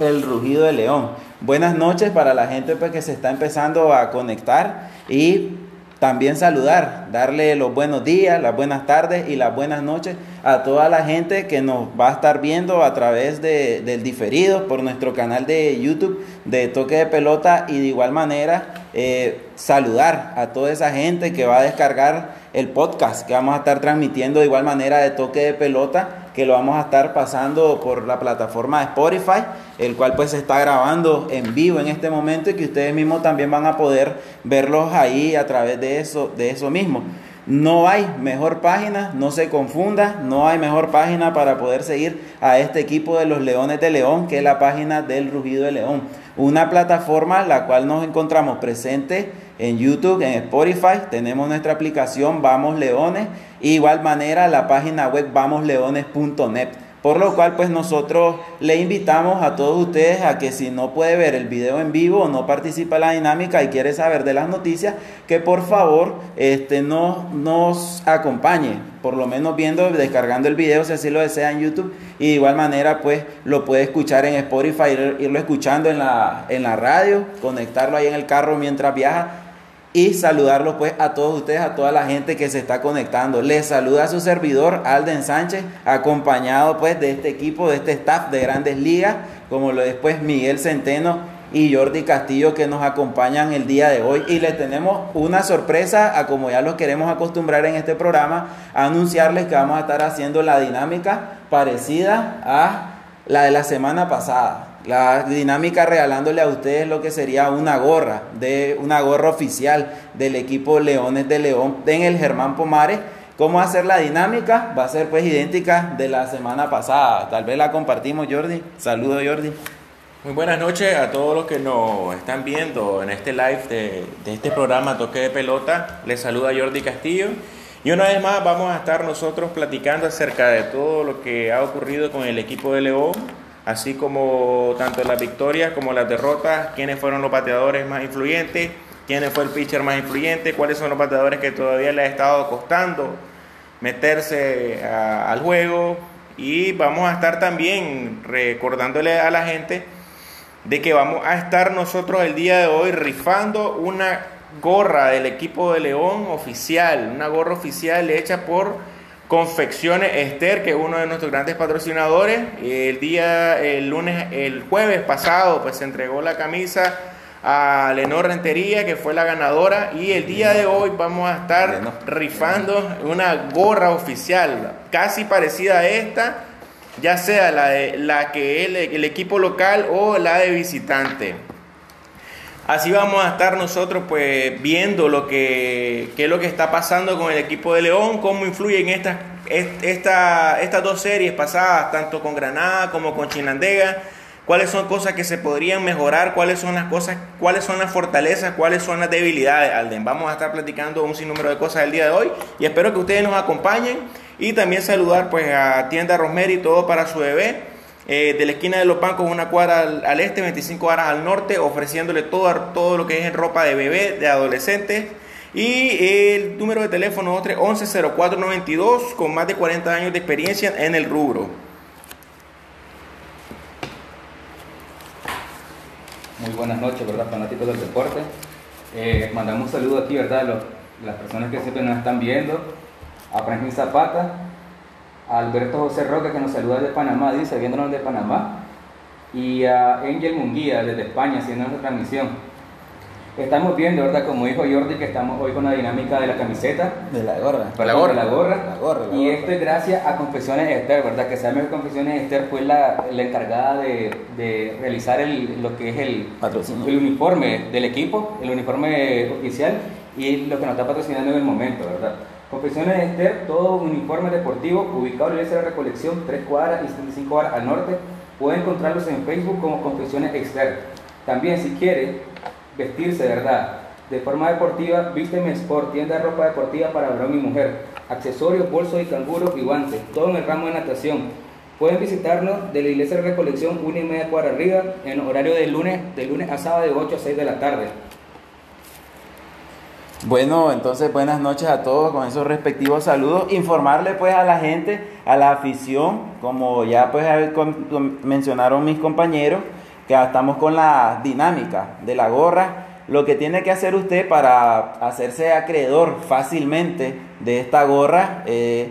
El Rugido de León. Buenas noches para la gente pues, que se está empezando a conectar y también saludar, darle los buenos días, las buenas tardes y las buenas noches a toda la gente que nos va a estar viendo a través de, del diferido por nuestro canal de YouTube de Toque de Pelota y de igual manera eh, saludar a toda esa gente que va a descargar el podcast que vamos a estar transmitiendo de igual manera de Toque de Pelota que lo vamos a estar pasando por la plataforma de Spotify, el cual pues se está grabando en vivo en este momento y que ustedes mismos también van a poder verlos ahí a través de eso, de eso mismo. No hay mejor página, no se confunda, no hay mejor página para poder seguir a este equipo de los Leones de León, que es la página del Rugido de León. Una plataforma la cual nos encontramos presente en YouTube, en Spotify, tenemos nuestra aplicación Vamos Leones, igual manera la página web vamosleones.net. Por lo cual, pues nosotros le invitamos a todos ustedes a que si no puede ver el video en vivo o no participa en la dinámica y quiere saber de las noticias, que por favor este, no, nos acompañe, por lo menos viendo, descargando el video si así lo desea en YouTube. Y de igual manera, pues lo puede escuchar en Spotify, irlo escuchando en la, en la radio, conectarlo ahí en el carro mientras viaja y saludarlos pues a todos ustedes, a toda la gente que se está conectando. Les saluda a su servidor Alden Sánchez, acompañado pues de este equipo, de este staff de Grandes Ligas, como lo después Miguel Centeno y Jordi Castillo que nos acompañan el día de hoy y les tenemos una sorpresa a como ya los queremos acostumbrar en este programa, a anunciarles que vamos a estar haciendo la dinámica parecida a la de la semana pasada. La dinámica regalándole a ustedes lo que sería una gorra, de una gorra oficial del equipo Leones de León en el Germán Pomares. ¿Cómo hacer la dinámica? Va a ser pues idéntica de la semana pasada. Tal vez la compartimos, Jordi. Saludos, Jordi. Muy buenas noches a todos los que nos están viendo en este live de, de este programa Toque de Pelota. Les saluda Jordi Castillo. Y una vez más vamos a estar nosotros platicando acerca de todo lo que ha ocurrido con el equipo de León, así como tanto las victorias como las derrotas, quiénes fueron los bateadores más influyentes, quién fue el pitcher más influyente, cuáles son los bateadores que todavía le ha estado costando meterse al juego y vamos a estar también recordándole a la gente de que vamos a estar nosotros el día de hoy rifando una gorra del equipo de León oficial, una gorra oficial hecha por Confecciones Esther, que es uno de nuestros grandes patrocinadores. El día, el lunes, el jueves pasado, pues se entregó la camisa a Lenor Rentería, que fue la ganadora. Y el día de hoy vamos a estar rifando una gorra oficial, casi parecida a esta, ya sea la, de, la que el equipo local o la de visitante. Así vamos a estar nosotros pues viendo lo que, qué es lo que está pasando con el equipo de León, cómo influyen estas, esta, estas dos series pasadas, tanto con Granada como con Chinandega, cuáles son cosas que se podrían mejorar, cuáles son las cosas, cuáles son las fortalezas, cuáles son las debilidades, Alden. Vamos a estar platicando un sinnúmero de cosas el día de hoy y espero que ustedes nos acompañen y también saludar pues a Tienda Rosemary, todo para su bebé eh, de la esquina de los bancos una cuadra al, este, 25 horas al norte, ofreciéndole todo, todo lo que es ropa de bebé, de adolescentes. Y el número de teléfono es 110492 con más de 40 años de experiencia en el rubro. Muy buenas noches, ¿verdad? Fanáticos del deporte. Eh, mandamos un saludo aquí, ¿verdad? las personas que siempre nos están viendo. A Franklin Zapata, Alberto José Roca que nos saluda desde Panamá, dice, viéndonos de Panamá, y a Angel Munguía desde España haciendo nuestra transmisión. Estamos viendo, ¿verdad? Como dijo Jordi, que estamos hoy con la dinámica de la camiseta. De la gorra. De la gorra. La gorra. La gorra y esto es gracias a Confesiones Esther, ¿verdad? Que sabemos que Confesiones Esther fue la, la encargada de, de realizar el, lo que es el, el uniforme del equipo, el uniforme oficial y lo que nos está patrocinando en el momento, ¿verdad? Confecciones Esther, todo un uniforme deportivo ubicado en la iglesia de recolección 3 cuadras y 75 horas al norte. Puede encontrarlos en Facebook como Confecciones Esther. También si quiere vestirse, ¿verdad? De forma deportiva, Vísteme Sport, tienda de ropa deportiva para varón y mujer, accesorios, bolsos y canguros y guantes, todo en el ramo de natación. Pueden visitarnos de la iglesia de recolección 1 y media cuadra arriba en horario de lunes, de lunes a sábado de 8 a 6 de la tarde. Bueno, entonces buenas noches a todos con esos respectivos saludos. Informarle pues a la gente, a la afición, como ya pues mencionaron mis compañeros, que estamos con la dinámica de la gorra. Lo que tiene que hacer usted para hacerse acreedor fácilmente de esta gorra, eh,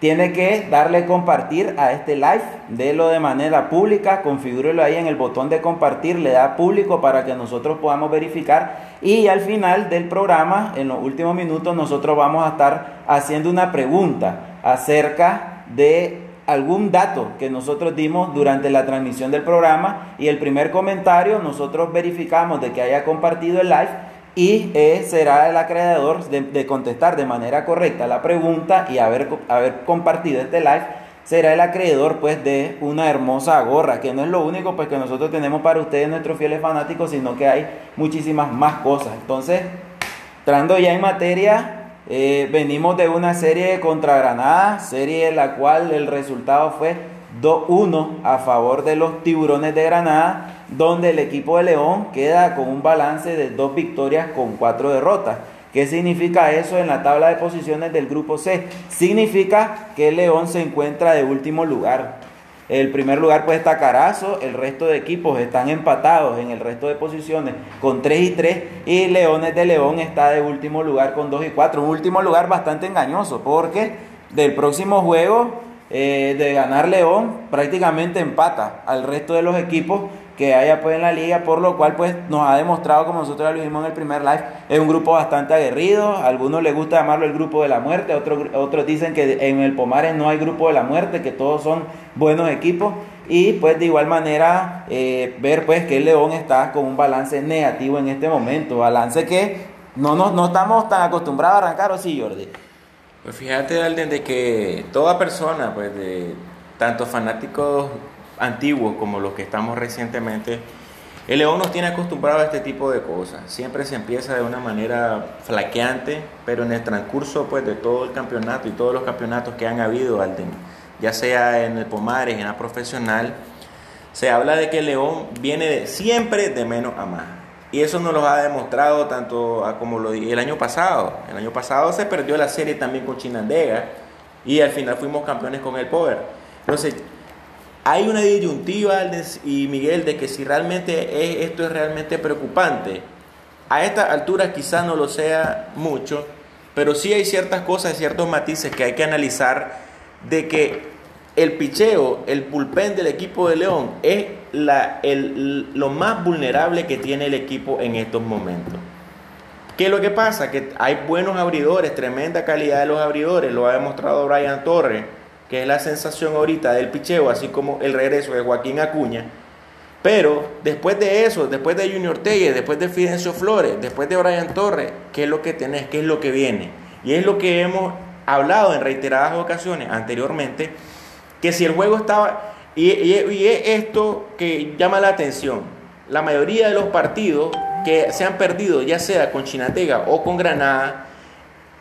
tiene que darle compartir a este live, délo de manera pública, configúrelo ahí en el botón de compartir, le da público para que nosotros podamos verificar. Y al final del programa, en los últimos minutos, nosotros vamos a estar haciendo una pregunta acerca de algún dato que nosotros dimos durante la transmisión del programa. Y el primer comentario nosotros verificamos de que haya compartido el live y eh, será el acreedor de, contestar de manera correcta la pregunta y haber, haber compartido este live será el acreedor pues de una hermosa gorra, que no es lo único pues que nosotros tenemos para ustedes nuestros fieles fanáticos, sino que hay muchísimas más cosas. Entonces, entrando ya en materia, eh, venimos de una serie contra Granada, serie en la cual el resultado fue 2-1 a favor de los tiburones de Granada, donde el equipo de León queda con un balance de dos victorias con cuatro derrotas. ¿Qué significa eso en la tabla de posiciones del grupo C? Significa que León se encuentra de último lugar. El primer lugar pues está Carazo, el resto de equipos están empatados en el resto de posiciones con 3 y 3 y Leones de León está de último lugar con 2 y 4. Un último lugar bastante engañoso porque del próximo juego eh, de ganar León prácticamente empata al resto de los equipos que haya pues en la liga, por lo cual pues nos ha demostrado, como nosotros lo vimos en el primer live, es un grupo bastante aguerrido, a algunos les gusta llamarlo el grupo de la muerte, otros, otros dicen que en el Pomares no hay grupo de la muerte, que todos son buenos equipos, y pues de igual manera eh, ver pues que el León está con un balance negativo en este momento, balance que no, no, no estamos tan acostumbrados a arrancar, ¿o sí, Jordi? Pues fíjate, Alden, de que toda persona, pues de tanto fanáticos antiguos como los que estamos recientemente, el León nos tiene acostumbrado a este tipo de cosas. Siempre se empieza de una manera flaqueante, pero en el transcurso pues, de todo el campeonato y todos los campeonatos que han habido, ya sea en el Pomares, en la profesional, se habla de que el León viene siempre de menos a más. Y eso nos lo ha demostrado tanto como lo el año pasado. El año pasado se perdió la serie también con Chinandega y al final fuimos campeones con el Power. Entonces, hay una disyuntiva, y Miguel, de que si realmente esto es realmente preocupante. A esta altura quizás no lo sea mucho, pero sí hay ciertas cosas, ciertos matices que hay que analizar de que el picheo, el pulpén del equipo de León es la, lo más vulnerable que tiene el equipo en estos momentos. ¿Qué es lo que pasa? Que hay buenos abridores, tremenda calidad de los abridores, lo ha demostrado Brian Torres que es la sensación ahorita del picheo, así como el regreso de Joaquín Acuña. Pero después de eso, después de Junior Telle, después de Fidencio Flores, después de Brian Torres, ¿qué es lo que tenés? ¿Qué es lo que viene? Y es lo que hemos hablado en reiteradas ocasiones anteriormente, que si el juego estaba... Y, y es esto que llama la atención. La mayoría de los partidos que se han perdido, ya sea con Chinatega o con Granada,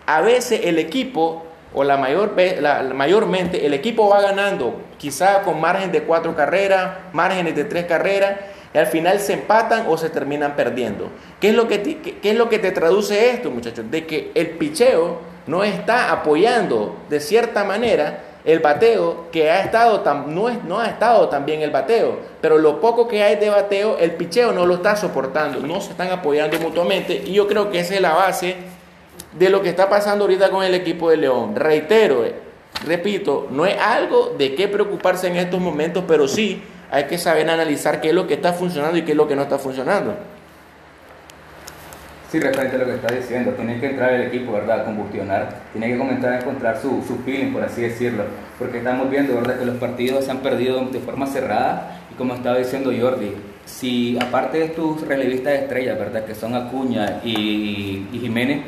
a veces el equipo o la, mayor, la, mayormente el equipo va ganando, quizá con margen de cuatro carreras, márgenes de tres carreras, y al final se empatan o se terminan perdiendo. ¿Qué es lo que te, qué, es lo que te traduce esto, muchachos? De que el picheo no está apoyando de cierta manera el bateo que ha estado tan, no, es, no ha estado tan bien el bateo, pero lo poco que hay de bateo, el picheo no lo está soportando, no se están apoyando mutuamente y yo creo que esa es la base de lo que está pasando ahorita con el equipo de León. Reitero, eh, repito, no es algo de qué preocuparse en estos momentos, pero sí hay que saber analizar qué es lo que está funcionando y qué es lo que no está funcionando. Sí, referente a lo que está diciendo, tiene que entrar el equipo, ¿verdad? A combustionar, tiene que comenzar a encontrar su, su feeling, por así decirlo, porque estamos viendo, ¿verdad? Que los partidos se han perdido de forma cerrada y como estaba diciendo Jordi, si aparte de tus relevistas estrellas, ¿verdad? Que son Acuña y, y Jiménez,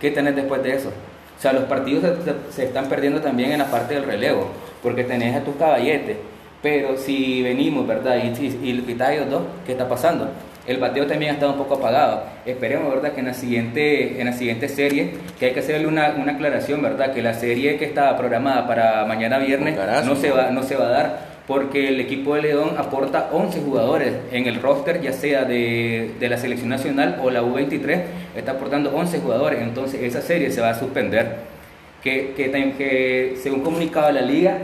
¿qué tenés después de eso? O sea, los partidos se, están perdiendo también en la parte del relevo, porque tenés a tus caballetes. Pero si venimos, ¿verdad? Y, y, y quitas ellos dos, ¿qué está pasando? El bateo también ha estado un poco apagado. Esperemos, ¿verdad? Que en la siguiente, en la siguiente serie, que hay que hacerle una, una aclaración, ¿verdad? Que la serie que estaba programada para mañana viernes no se, va, no se va a dar porque el equipo de León aporta 11 jugadores en el roster, ya sea de, de la selección nacional o la U23, está aportando 11 jugadores, entonces esa serie se va a suspender. Que, que, que según comunicaba la liga,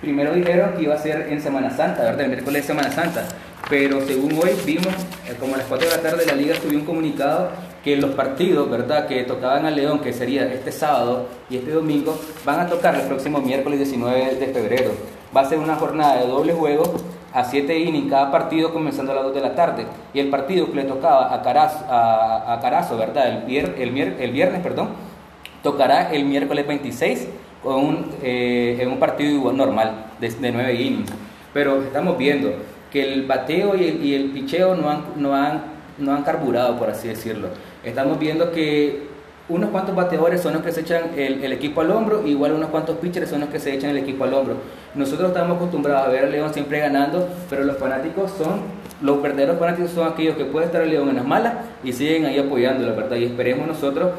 primero dijeron que iba a ser en Semana Santa, ¿verdad? El miércoles de Semana Santa, pero según hoy vimos, eh, como a las 4 de la tarde, la liga subió un comunicado que los partidos, ¿verdad?, que tocaban a León, que sería este sábado y este domingo, van a tocar el próximo miércoles 19 de febrero. Va a ser una jornada de doble juego a 7 innings cada partido comenzando a las 2 de la tarde. Y el partido que le tocaba a Carazo, a, Carazo ¿verdad? El, el, el, viernes, perdón, tocará el miércoles 26 con un, eh, en un partido normal de, de 9 innings. Pero estamos viendo que el bateo y el, y el picheo no han, no, han, no han carburado, por así decirlo. Estamos viendo que unos cuantos bateadores son los que se echan el, equipo al hombro, igual unos cuantos pitchers son los que se echan el equipo al hombro. Nosotros estamos acostumbrados a ver al León siempre ganando, pero los fanáticos son, los verdaderos fanáticos son aquellos que pueden estar el León en las malas y siguen ahí apoyándolo, ¿verdad? Y esperemos nosotros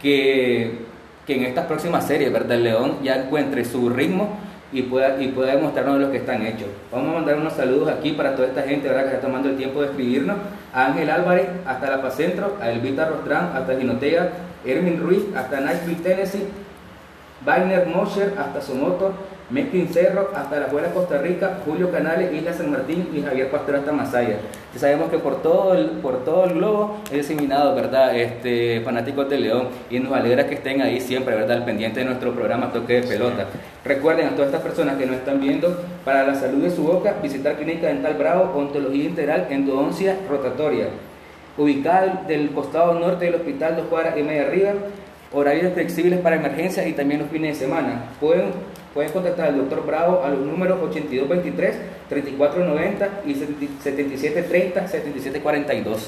que, que en estas próximas series, ¿verdad? El León ya encuentre su ritmo y pueda, y pueda demostrarnos lo que están hechos. Vamos a mandar unos saludos aquí para toda esta gente ¿verdad? que está tomando el tiempo de escribirnos. A Ángel Álvarez, hasta La Pacentro, a Elvita Rostrán, hasta Ginotega, Ermin Ruiz, hasta Nashville, Tennessee, Wagner Mosher, hasta Somoto, Mesquín Cerro, hasta la Afuera Costa Rica, Julio Canales, Isla San Martín y Javier Pastor hasta Masaya. Ya sabemos que por todo el, por todo el globo es diseminado, ¿verdad? Este, fanáticos de León y nos alegra que estén ahí siempre, ¿verdad? Al pendiente de nuestro programa Toque de Pelota. Recuerden a todas estas personas que nos están viendo, para la salud de su boca, visitar Clínica Dental Bravo, Ontología Integral, Endodoncia Rotatoria. Ubicada del costado norte del Hospital Dos Cuadras y media arriba, horarios flexibles para emergencias y también los fines de semana. Pueden Pueden contactar al doctor Bravo a los números 8223-3490 y 7730-7742.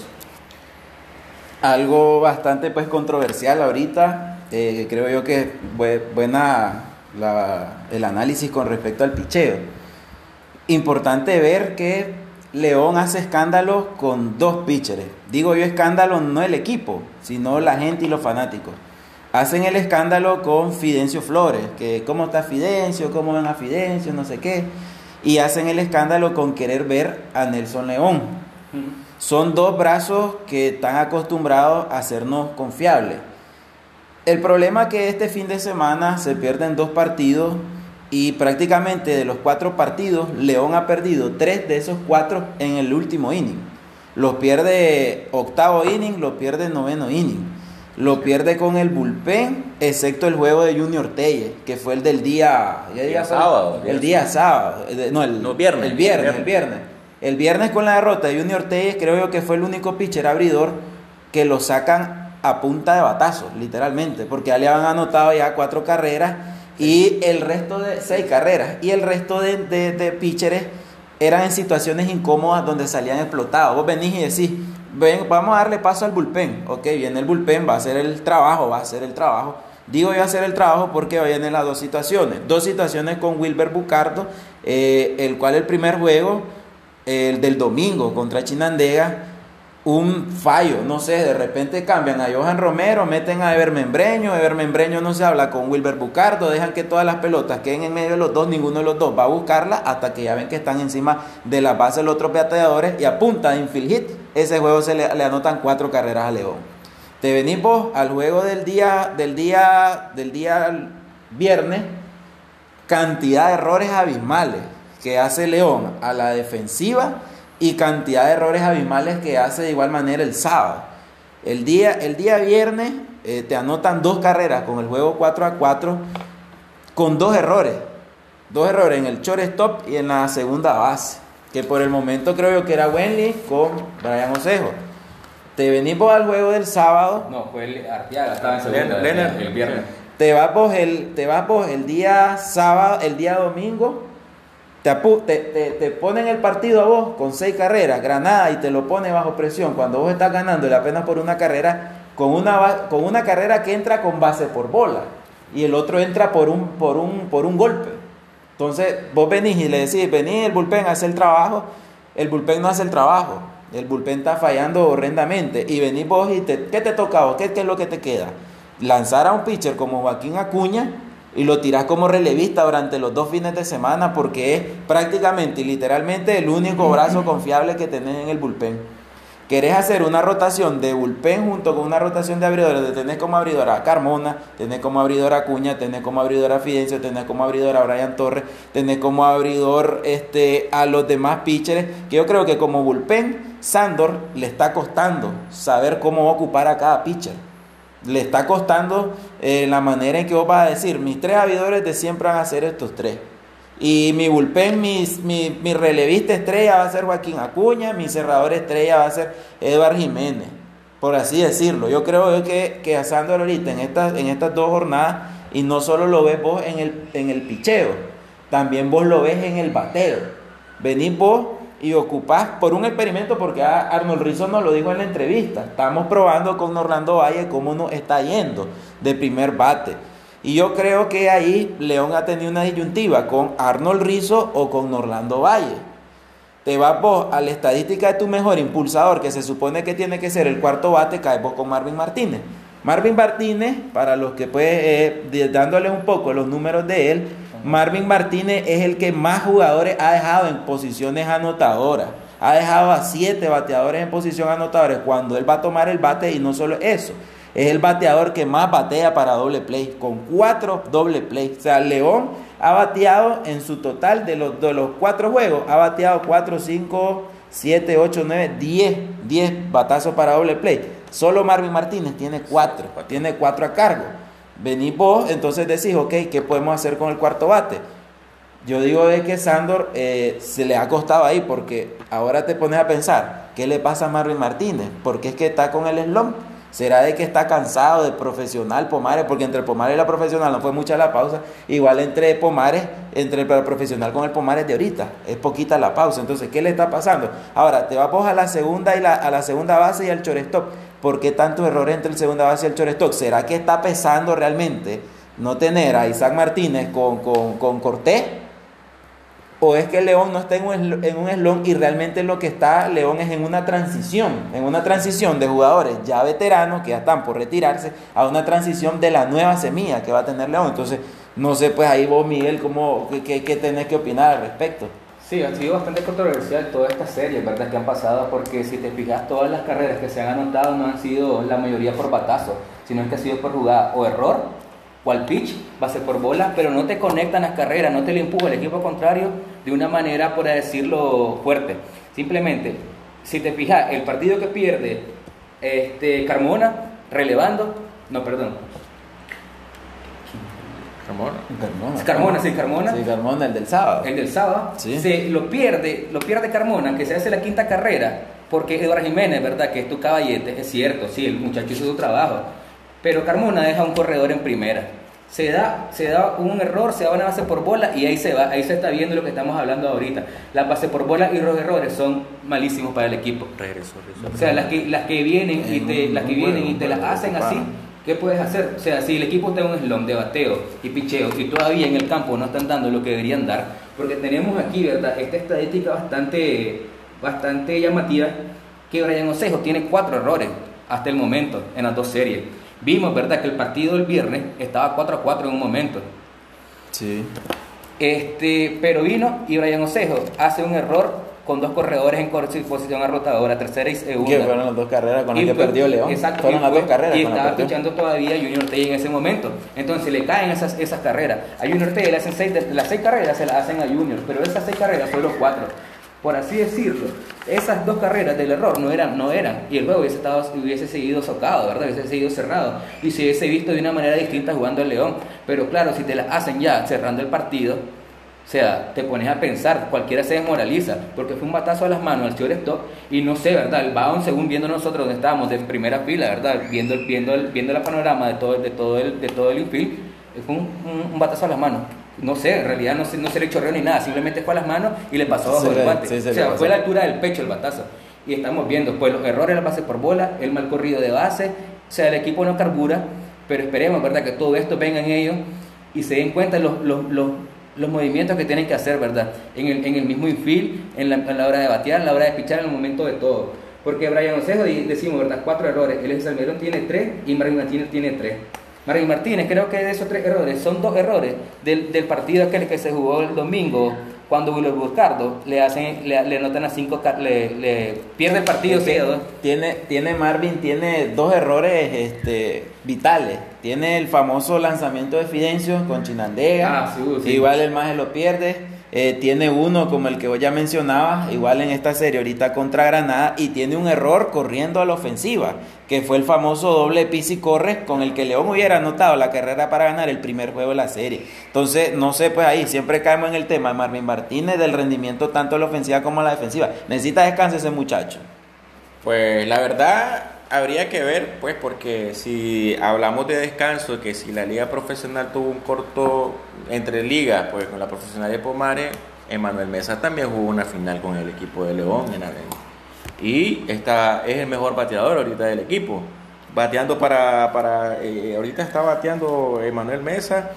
Algo bastante pues controversial ahorita, eh, creo yo que buena el análisis con respecto al picheo. Importante ver que León hace escándalo con dos pitchers. Digo yo escándalo no el equipo, sino la gente y los fanáticos hacen el escándalo con Fidencio Flores, que cómo está Fidencio, cómo ven a Fidencio, no sé qué, y hacen el escándalo con querer ver a Nelson León. Son dos brazos que están acostumbrados a hacernos confiables. El problema es que este fin de semana se pierden dos partidos y prácticamente de los cuatro partidos, León ha perdido tres de esos cuatro en el último inning. Los pierde octavo inning, los pierde noveno inning lo pierde con el bullpen, excepto el juego de Junior Telle, que fue el del día, sábado. El día sábado, no, el, viernes, el viernes, el viernes. El viernes con la derrota de Junior Telle, creo yo que fue el único pitcher abridor que lo sacan a punta de batazo, literalmente, porque ya le habían anotado ya cuatro carreras y el resto de seis carreras y el resto de, de, de pitchers eran en situaciones incómodas donde salían explotados. Vos venís y decís, ven, vamos a darle paso al bullpen. Ok, viene el bullpen, va a hacer el trabajo, va a hacer el trabajo. Digo yo hacer el trabajo porque vienen las dos situaciones. Dos situaciones con Wilber Bucardo, eh, el cual el primer juego, el del domingo contra Chinandega, un fallo, no sé, de repente cambian a Johan Romero, meten a Ever Membreño, Ever Membreño no se habla con Wilber Bucardo, dejan que todas las pelotas queden en medio de los dos, ninguno de los dos va a buscarla hasta que ya ven que están encima de la base de los otros bateadores y apunta en infield hit, ese juego se le, anotan cuatro carreras a León. Te venimos al juego del día, del día, del día viernes, cantidad de errores abismales que hace León a la defensiva y cantidad de errores abismales que hace de igual manera el sábado. El día, el día viernes eh, te anotan dos carreras con el juego 4 a 4 con dos errores. Dos errores en el shortstop y en la segunda base. Que por el momento creo yo que era Wendy con Brian Osejo. Te venimos al juego del sábado. No, fue el Arteaga, estaba en segunda, el, viernes. Te vas, el, te vas el día sábado, el día domingo te, te, te, ponen el partido a vos con seis carreras, Granada, y te lo pone bajo presión cuando vos estás ganándole apenas por una carrera, con una, con una carrera que entra con base por bola y el otro entra por un, por un, por un golpe. Entonces vos venís y le decís, venís el bullpen hace el trabajo, el bullpen no hace el trabajo, el bullpen está fallando horrendamente y venís vos y te, ¿qué te toca vos? ¿Qué, ¿Qué es lo que te queda? Lanzar a un pitcher como Joaquín Acuña y lo tiras como relevista durante los dos fines de semana porque es prácticamente y literalmente el único brazo confiable que tenés en el bullpen querés hacer una rotación de bullpen junto con una rotación de abridores, tenés como abridora a Carmona, tenés como abridora a Cuña, tenés como abridora a Fidencio, tenés como abridora a Brian Torres, tenés como abridor este, a los demás pitchers, que yo creo que como bullpen, Sandor le está costando saber cómo ocupar a cada pitcher. Le está costando eh, la manera en que vos vas a decir, mis tres abridores de siempre van a ser estos tres. Y mi bullpen, mi, mi, relevista estrella va a ser Joaquín Acuña, mi cerrador estrella va a ser Eduard Jiménez, por así decirlo. Yo creo que, que asándolo ahorita en estas, en estas dos jornadas, y no solo lo ves vos en el, en el picheo, también vos lo ves en el bateo. Venís vos y ocupás por un experimento, porque Arnold Rizzo nos lo dijo en la entrevista. Estamos probando con Orlando Valle cómo nos está yendo de primer bate. Y yo creo que ahí León ha tenido una disyuntiva con Arnold Rizzo o con Orlando Valle. Te vas vos a la estadística de tu mejor impulsador, que se supone que tiene que ser el cuarto bate, caes vos con Marvin Martínez. Marvin Martínez, para los que pues, eh, dándole un poco los números de él, Marvin Martínez es el que más jugadores ha dejado en posiciones anotadoras. Ha dejado a siete bateadores en posición anotadora cuando él va a tomar el bate y no solo eso es el bateador que más batea para doble play, con cuatro doble play. O sea, León ha bateado en su total de los, de los cuatro juegos, ha bateado 4, 5, 7, 8, 9, 10, 10 batazos para doble play. Solo Marvin Martínez tiene cuatro, tiene cuatro a cargo. Venís vos, entonces decís, ok, ¿qué podemos hacer con el cuarto bate? Yo digo de que Sandor eh, se le ha costado ahí porque ahora te pones a pensar, ¿qué le pasa a Marvin Martínez? Porque es que está con el slump ¿Será de que está cansado de profesional Pomares? Porque entre Pomares y la profesional no fue mucha la pausa. Igual entre Pomares, entre el profesional con el Pomares de ahorita, es poquita la pausa. Entonces, ¿qué le está pasando? Ahora, te vamos a la segunda y la, a la segunda base y al shortstop. ¿Por qué tanto error entre el segunda base y el shortstop? ¿Será que está pesando realmente no tener a Isaac Martínez con, con, con Cortés? ¿O es que León no está en un, en eslón y realmente lo que está León es en una transición, en una transición de jugadores ya veteranos que ya están por retirarse a una transición de la nueva semilla que va a tener León? Entonces, no sé, pues ahí vos, Miguel, ¿cómo, qué, qué tenés que opinar al respecto? Sí, ha sido bastante controversial toda esta serie, ¿verdad? Que han pasado, porque si te fijas, todas las carreras que se han anotado no han sido la mayoría por batazo, sino que ha sido por jugada o error o al pitch, ser por bola, pero no te conectan las carreras, no te le empuja el equipo contrario de una manera, por decirlo, fuerte. Simplemente, si te fijas, el partido que pierde este, Carmona, relevando, no, perdón. Carmona. Carmona. Carmona, sí, Carmona. Sí, Carmona, el del sábado. El del sábado. Sí. Se lo pierde, lo pierde Carmona, que se hace la quinta carrera, porque Eduardo Jiménez, ¿verdad? Que es tu caballete, es cierto, sí, el muchacho hizo su trabajo pero Carmona deja un corredor en primera. Se da, se da un error, se da una base por bola y ahí se va, ahí se está viendo lo que estamos hablando ahorita. La base por bola y los errores son malísimos para el equipo. O sea, las que, las que vienen y te, las que vienen y te las hacen así, ¿qué puedes hacer? O sea, si el equipo tiene un slum de bateo y picheo y todavía en el campo no están dando lo que deberían dar, porque tenemos aquí, ¿verdad? Esta estadística bastante, bastante llamativa, que Brian Osejo tiene cuatro errores hasta el momento en las dos series. Vimos, ¿verdad?, que el partido del viernes estaba 4 a 4 en un momento. Sí. Este, pero vino y Brian Osejo hace un error con dos corredores en posición arrotadora, tercera y segunda. Que fueron las dos carreras con las que perdió León. Exacto. Fueron las dos carreras. Y estaba escuchando todavía Junior T en ese momento. Entonces le caen esas, esas carreras. A Junior T le hacen seis, las seis carreras se las hacen a Junior, pero esas seis carreras fueron cuatro por así decirlo. Esas dos carreras del error no eran, no eran, y el juego hubiese, estado, hubiese seguido socado, ¿verdad? Hubiese seguido cerrado, y se hubiese visto de una manera distinta jugando el León. Pero claro, si te la hacen ya cerrando el partido, o sea, te pones a pensar, cualquiera se desmoraliza, porque fue un batazo a las manos al shortstop y no sé, ¿verdad? El Baon, según viendo nosotros donde estábamos, de primera fila, ¿verdad? Viendo, viendo, el, viendo el panorama de todo, de todo el, de todo el infield, fue un, un batazo a las manos no sé, en realidad no se, no se le chorreó ni nada, simplemente fue a las manos y le pasó bajo el guante. o sea, fue a la altura del pecho el batazo. Y estamos viendo, pues los errores en la base por bola, el mal corrido de base, o sea, el equipo no carbura, pero esperemos, ¿verdad?, que todo esto venga en ellos y se den cuenta los, los, los, los movimientos que tienen que hacer, ¿verdad?, en el, en el mismo infield, en la, en la hora de batear, en la hora de pichar, en el momento de todo. Porque Brian Osejo, decimos, ¿verdad?, cuatro errores. El Salmerón tiene tres y Martín Martínez tiene tres. Marvin Martínez, creo que de esos tres errores, son dos errores del, del partido aquel que se jugó el domingo cuando Willow Buscardo le hacen le, le anotan a cinco le, le pierde el partido tiene tiene Marvin tiene dos errores este vitales. Tiene el famoso lanzamiento de Fidencio con Chinandega. Ah, igual el más lo pierde eh, tiene uno como el que vos ya mencionabas, igual en esta serie ahorita contra Granada, y tiene un error corriendo a la ofensiva, que fue el famoso doble pis y corre con el que León hubiera anotado la carrera para ganar el primer juego de la serie. Entonces, no sé, pues ahí siempre caemos en el tema de Marvin Martínez, del rendimiento tanto en la ofensiva como en la defensiva. Necesita descanso ese muchacho. Pues la verdad, habría que ver, pues, porque si hablamos de descanso, que si la liga profesional tuvo un corto entre ligas, pues con la profesional de Pomare, Emanuel Mesa también jugó una final con el equipo de León en Arena. Y está, es el mejor bateador ahorita del equipo. Bateando para, para eh, ahorita está bateando Emanuel Mesa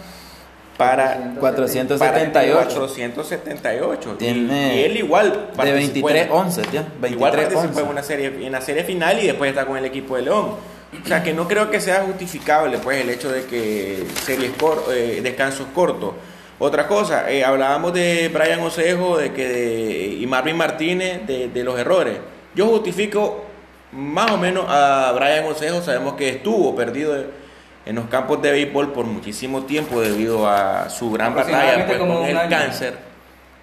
para 478. 478. Tiene y él igual de 23 11, igual participó en una serie en la serie final y después está con el equipo de León. O sea que no creo que sea justificable pues el hecho de que series cor, eh, descansos cortos. Otra cosa, eh, hablábamos de Brian Osejo de que y Marvin Martínez de, de los errores. Yo justifico más o menos a Brian Osejo, sabemos que estuvo perdido en los campos de béisbol por muchísimo tiempo debido a su gran batalla pues, con el cáncer.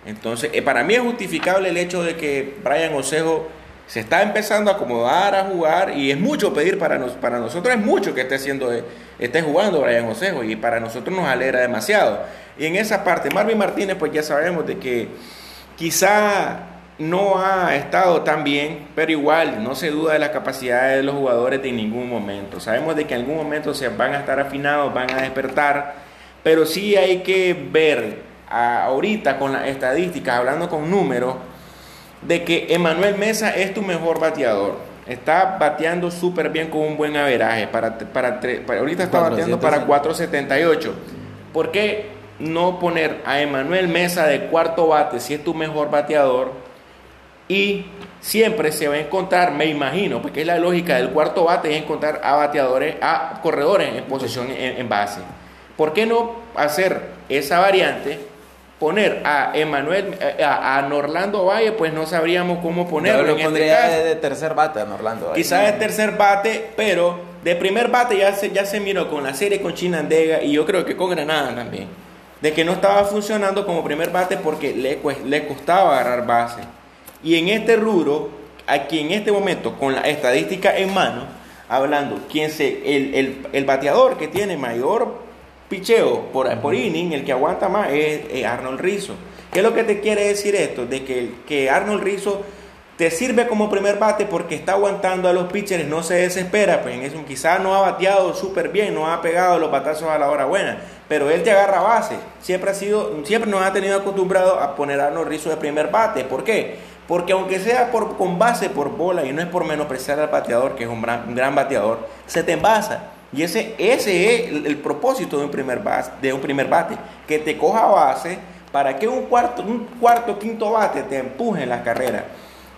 Entonces, eh, para mí es justificable el hecho de que Brian Osejo se está empezando a acomodar a jugar y es mucho pedir para, nos, para nosotros, es mucho que esté, haciendo, esté jugando Brian Osejo y para nosotros nos alegra demasiado. Y en esa parte, Marvin Martínez, pues ya sabemos de que quizá no ha estado tan bien, pero igual no se duda de las capacidades de los jugadores de ningún momento. Sabemos de que en algún momento se van a estar afinados, van a despertar, pero sí hay que ver ahorita con las estadísticas, hablando con números, de que Emanuel Mesa es tu mejor bateador. Está bateando súper bien con un buen averaje. Para, para, ahorita está bateando para 4.78. ¿Por qué no poner a Emanuel Mesa de cuarto bate si es tu mejor bateador? Y siempre se va a encontrar, me imagino, porque es la lógica del cuarto bate, es encontrar a bateadores, a corredores en posición en, base. ¿Por qué no hacer esa variante? Poner a Emanuel, eh, a, Norlando Valle, pues no sabríamos cómo ponerlo. Yo lo este de tercer bate a Norlando Valle. Quizás de tercer bate, pero de primer bate ya se, ya se miró con la serie con Chinandega y yo creo que con Granada también. De que no estaba funcionando como primer bate porque le, le costaba agarrar base. Y en este rubro, aquí en este momento, con la estadística en mano, hablando, quién se, el, el, bateador que tiene mayor picheo por, por inning, el que aguanta más, es, Arnold Rizzo. ¿Qué es lo que te quiere decir esto? De que, que Arnold Rizzo te sirve como primer bate porque está aguantando a los pitchers, no se desespera, pues en eso quizás no ha bateado súper bien, no ha pegado los batazos a la hora buena, pero él te agarra base. Siempre ha sido, siempre nos ha tenido acostumbrado a poner a Arnold Rizzo de primer bate. ¿Por qué? Porque aunque sea con base por bola, y no es por menospreciar al bateador, que es un gran, bateador, se te envasa. Y ese, ese es el, propósito de un, primer base, de un primer bate, que te coja base para que un cuarto, un cuarto, quinto bate te empuje en la carrera.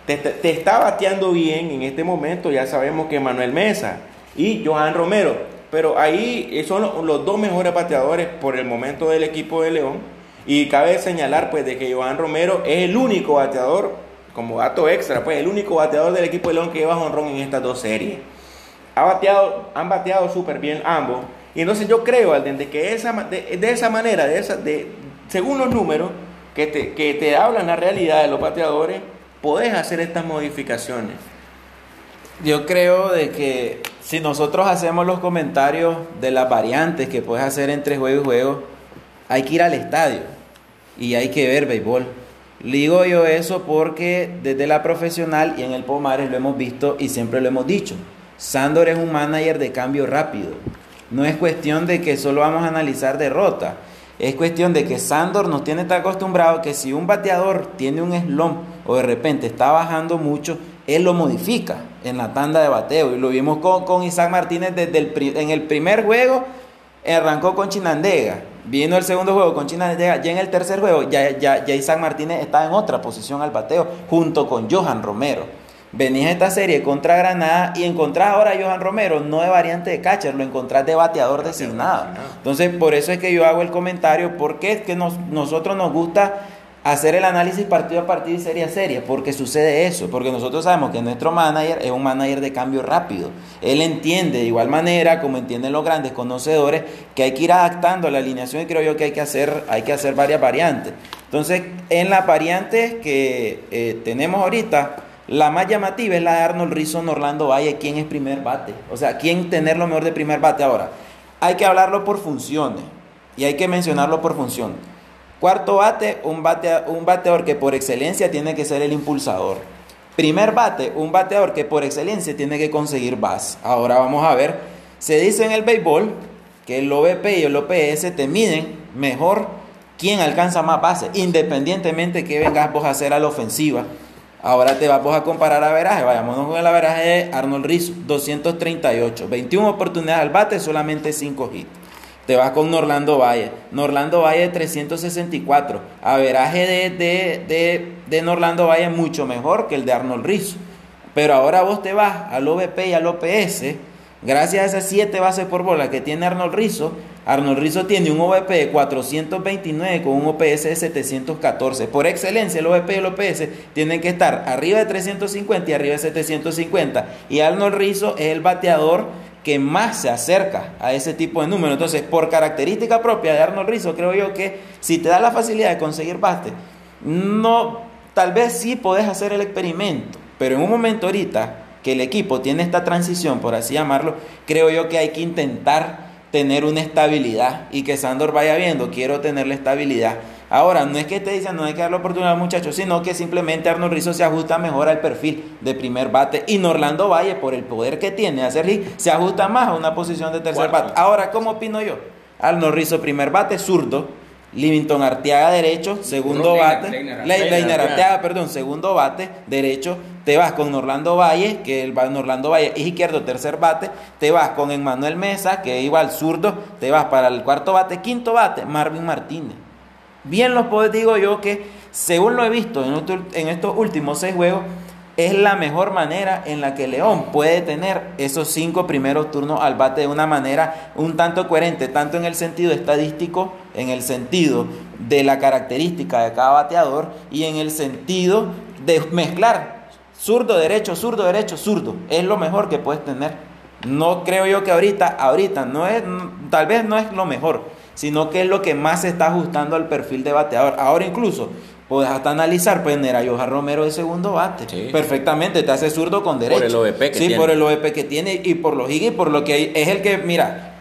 Te, está bateando bien en este momento, ya sabemos que Manuel Mesa y Johan Romero, pero ahí son los, los dos mejores bateadores por el momento del equipo de León. Y cabe señalar pues de que Johan Romero es el único bateador como dato extra, pues el único bateador del equipo de León que lleva honrón en estas dos series. Ha bateado, han bateado súper bien ambos. Y entonces yo creo, Alden, de que esa, de, esa manera, de esa, de, según los números que te, que te hablan la realidad de los bateadores, podés hacer estas modificaciones. Yo creo de que si nosotros hacemos los comentarios de las variantes que puedes hacer entre juego y juego, hay que ir al estadio y hay que ver béisbol. Digo yo eso porque desde la profesional y en el Pomares lo hemos visto y siempre lo hemos dicho. Sandor es un manager de cambio rápido. No es cuestión de que solo vamos a analizar derrota. Es cuestión de que Sandor nos tiene tan acostumbrado que si un bateador tiene un slump o de repente está bajando mucho, él lo modifica en la tanda de bateo. Y lo vimos con, con Isaac Martínez desde el, en el primer juego, arrancó con Chinandega Vino el segundo juego con China, ya en el tercer juego ya, ya, ya Isaac Martínez está en otra posición al bateo, junto con Johan Romero. venís a esta serie contra Granada y encontrás ahora a Johan Romero no de variante de catcher, lo encontrás de bateador designado. Entonces, por eso es que yo hago el comentario, porque es que nos, nosotros nos gusta hacer el análisis partido a partido y serie a serie, porque sucede eso, porque nosotros sabemos que nuestro manager es un manager de cambio rápido. Él entiende de igual manera, como entienden los grandes conocedores, que hay que ir adaptando la alineación y creo yo que hay que hacer, hay que hacer varias variantes. Entonces, en las variantes que eh, tenemos ahorita, la más llamativa es la de Arnold Rizzo Orlando Valle, quién es primer bate, o sea, quién tener lo mejor de primer bate ahora. Hay que hablarlo por funciones y hay que mencionarlo por función. Cuarto bate, un, bate, un bateador que por excelencia tiene que ser el impulsador. Primer bate, un bateador que por excelencia tiene que conseguir base. Ahora vamos a ver, se dice en el béisbol que el OVP y el OPS te miden mejor quién alcanza más base, independientemente que vengas vos a hacer a la ofensiva. Ahora te vamos a comparar a veraje. Vayámonos con el averaje de Arnold Rizzo, 238. 21 oportunidades al bate, solamente 5 hits. Te vas con Norlando Valle. Norlando Valle 364. Averaje de, de, de, de Norlando Valle mucho mejor que el de Arnold Rizzo. Pero ahora vos te vas al OVP y al OPS. Gracias a esas 7 bases por bola que tiene Arnold Rizzo, Arnold Rizzo tiene un OVP de 429 con un OPS de 714. Por excelencia, el OVP y el OPS tienen que estar arriba de 350 y arriba de 750. Y Arnold Rizzo es el bateador que más se acerca a ese tipo de número. Entonces, por característica propia de Arnold Rizzo, creo yo que si te da la facilidad de conseguir bate, no, tal vez sí podés hacer el experimento, pero en un momento ahorita que el equipo tiene esta transición, por así llamarlo, creo yo que hay que intentar tener una estabilidad y que Sandor vaya viendo, quiero tener la estabilidad. Ahora, no es que te dicen no hay que dar la oportunidad al muchacho, sino que simplemente Arnold Rizzo se ajusta mejor al perfil de primer bate y Norlando Valle, por el poder que tiene hacer hit, se ajusta más a una posición de tercer bate. Ahora, ¿cómo opino yo? Arnold Rizzo, primer bate, zurdo. Livington Arteaga, derecho, segundo bate. Leiner Arteaga, perdón, segundo bate, derecho. Te vas con Orlando Valle, que el Orlando Valle es izquierdo, tercer bate, te vas con Emmanuel Mesa, que iba al zurdo, te vas para el cuarto bate, quinto bate, Marvin Martínez. Bien los puedo digo yo que, según lo he visto en estos últimos seis juegos, es la mejor manera en la que León puede tener esos cinco primeros turnos al bate de una manera un tanto coherente, tanto en el sentido estadístico, en el sentido de la característica de cada bateador y en el sentido de mezclar Zurdo, derecho, zurdo, derecho, zurdo. Es lo mejor que puedes tener. No creo yo que ahorita, ahorita, no es, tal vez no es lo mejor, sino que es lo que más se está ajustando al perfil de bateador. Ahora incluso, puedes hasta analizar, pues a Johan Romero de segundo bate. Perfectamente, te hace zurdo con derecho. Por el OVP que sí, por el OVP que tiene y por los y por lo que es el que, mira,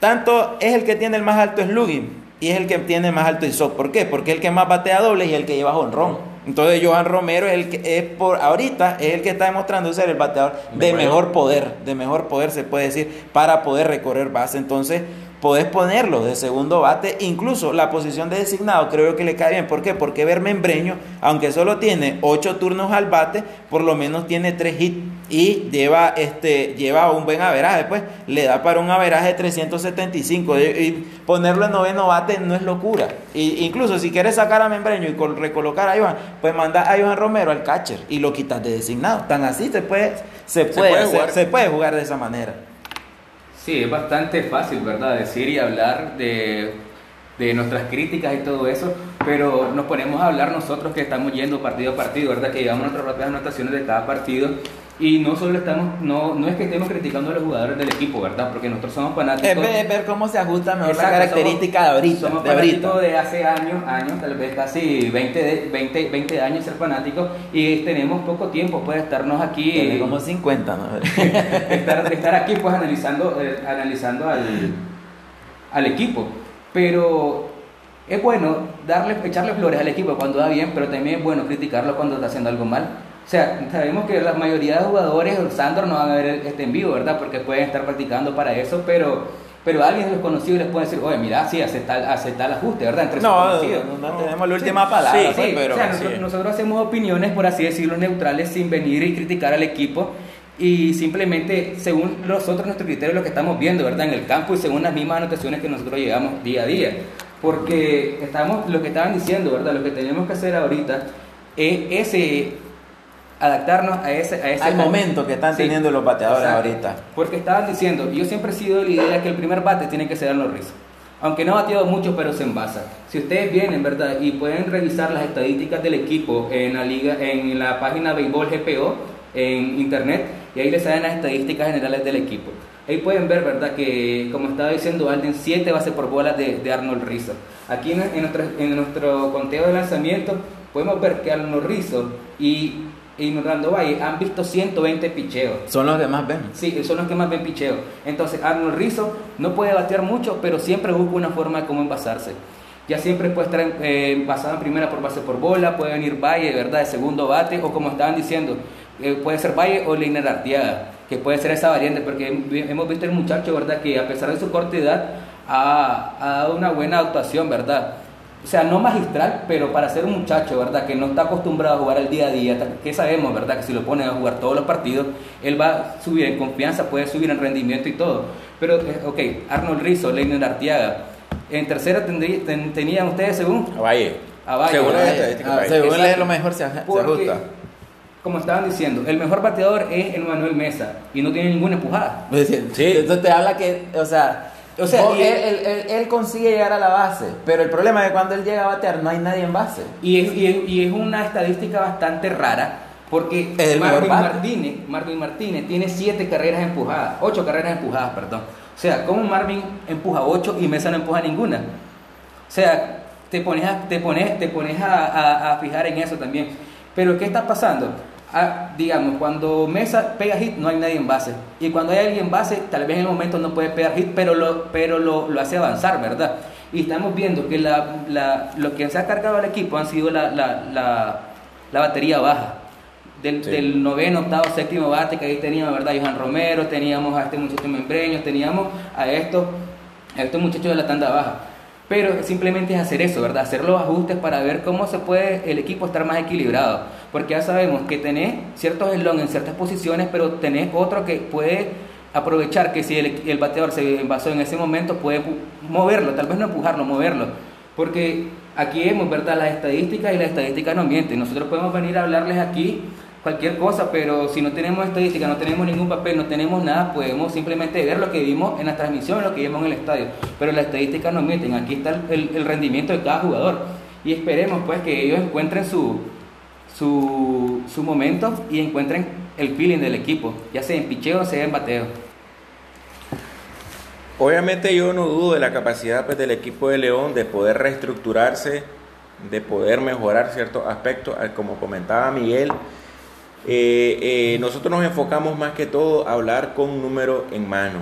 tanto es el que tiene el más alto slugging y es el que tiene más alto ISO. ¿Por qué? Porque es el que más batea doble y el que lleva honrón. Entonces Johan Romero es el que es por ahorita es el que está demostrando ser el bateador de mejor poder, de mejor poder se puede decir para poder recorrer base. Entonces, podés ponerlo de segundo bate, incluso la posición de designado creo que le cae bien. ¿Por qué? Porque Membreño, aunque solo tiene ocho turnos al bate, por lo menos tiene tres hits y lleva, este, lleva un buen averaje, pues le da para un averaje de 375 y ponerlo en noveno bate no es locura. Y, incluso si quieres sacar a Membreño y recolocar a Iván, pues manda a Iván Romero al catcher y lo quitas de designado. Tan así se puede, se puede, se puede jugar de esa manera. Sí, es bastante fácil, ¿verdad? Decir y hablar de, de, nuestras críticas y todo eso, pero nos ponemos a hablar nosotros que estamos yendo partido a partido, ¿verdad? Que llevamos nuestras propias anotaciones de cada partido y no solo estamos, no, no es que estemos criticando a los jugadores del equipo, ¿verdad? Porque nosotros somos fanáticos. Es ver, cómo se ajusta mejor la característica de ahorita. Somos de fanáticos de hace años, años, tal vez casi 20, 20, 20 años ser fanáticos y tenemos poco tiempo pues estarnos aquí. Tiene como 50, ¿no? estar, estar aquí pues analizando, eh, analizando al, al equipo. Pero es bueno darle, echarle flores al equipo cuando da bien, pero también es bueno criticarlo cuando está haciendo algo mal o sea, sabemos que la mayoría de jugadores, Sandro no van a ver este en vivo, ¿verdad? Porque pueden estar practicando para eso, pero pero alguien desconocido les puede decir, oye, mira, sí, hace tal, ajuste, ¿verdad? Entre no, no, tenemos la última palabra. Sí, pues, pero, o sea, nosotros, hacemos opiniones, por así decirlo, neutrales, sin venir y criticar al equipo y simplemente según nosotros, nuestro criterio, lo que estamos viendo, ¿verdad? En el campo y según las mismas anotaciones que nosotros llevamos día a día. Porque estamos, lo que estaban diciendo, ¿verdad? Lo que tenemos que hacer ahorita es ese adaptarnos a ese, a ese al momento que están teniendo los bateadores ahorita. Porque estaban diciendo, yo siempre he sido la idea que el primer bate tiene que ser los rizos. Aunque no ha bateado mucho, pero se envasa. Si ustedes vienen, ¿verdad? Y pueden revisar las estadísticas del equipo en la liga, en la página Béisbol GPO, en internet, y ahí les salen las estadísticas generales del equipo. Ahí pueden ver, ¿verdad? Que, como estaba diciendo Alden, 7 bases por bolas de, de Arnold Rizzo. Aquí en, en, nuestro, en nuestro conteo de lanzamiento podemos ver que Arnold Rizzo y Orlando Valle han visto 120 picheos. Son los que más ven. Sí, son los que más ven picheos. Entonces Arnold Rizzo no puede batear mucho, pero siempre busca una forma de cómo envasarse. Ya siempre puede estar eh, envasado en primera por base por bola, puede venir Valle, ¿verdad? De segundo bate, o como estaban diciendo, eh, puede ser Valle o Leiner Artiaga, que puede ser esa variante, porque hemos visto el muchacho, ¿verdad? Que a pesar de su corta edad, ha, ha dado una buena actuación, ¿verdad? O sea, no magistral, pero para ser un muchacho, ¿verdad? Que no está acostumbrado a jugar el día a día, que sabemos, ¿verdad? Que si lo ponen a jugar todos los partidos, él va a subir en confianza, puede subir en rendimiento y todo. Pero, eh, ok, Arnold Rizzo, Leiner Artiaga. En tercera tenían ustedes según... A Valle. A Valle. Según, ah, según lo mejor se, ajusta. Como estaban diciendo, el mejor bateador es el Manuel Mesa y no tiene ninguna empujada. Sí. Entonces te habla que, o sea o sea, él, consigue llegar a la base, pero el problema es que cuando él llega a batear no hay nadie en base. Y es, y es, una estadística bastante rara, porque Marvin Martínez, Marvin Martínez tiene siete carreras empujadas, ocho carreras empujadas, perdón. O sea, ¿cómo Marvin empuja ocho y Mesa no empuja ninguna? O sea, te pones a, te pones, te pones a, a fijar en eso también. Pero ¿qué está pasando? Ah, digamos, cuando Mesa pega hit no hay nadie en base. Y cuando hay alguien en base, tal vez en el momento no puede pegar hit, pero lo, pero lo, lo hace avanzar, ¿verdad? Y estamos viendo que la, la, lo que se ha cargado al equipo han sido la, la, la batería baja. Del, del, noveno, octavo, séptimo bate, que ahí teníamos, ¿verdad? Johan Romero, teníamos a este muchacho membreño, teníamos a estos, a estos muchachos de la tanda baja. Pero simplemente es hacer eso, ¿verdad? Hacer los ajustes para ver cómo se puede el equipo estar más equilibrado. Porque ya sabemos que tenés ciertos eslones en ciertas posiciones, pero tenés otro que puede aprovechar que si el, bateador se envasó en ese momento, puede moverlo, tal vez no empujarlo, moverlo. Porque aquí hemos, ¿verdad? Las estadísticas y las estadísticas no mienten. Nosotros podemos venir a hablarles aquí cualquier cosa, pero si no tenemos estadística, no tenemos ningún papel, no tenemos nada, podemos simplemente ver lo que vimos en la transmisión, lo que vimos en el estadio. Pero las estadísticas no mienten, aquí está el, rendimiento de cada jugador. Y esperemos pues que ellos encuentren su, su, su momento y encuentren el feeling del equipo, ya sea en picheo, sea en bateo. Obviamente yo no dudo de la capacidad pues, del equipo de León de poder reestructurarse, de poder mejorar ciertos aspectos, como comentaba Miguel, eh, eh, nosotros nos enfocamos más que todo a hablar con números en mano.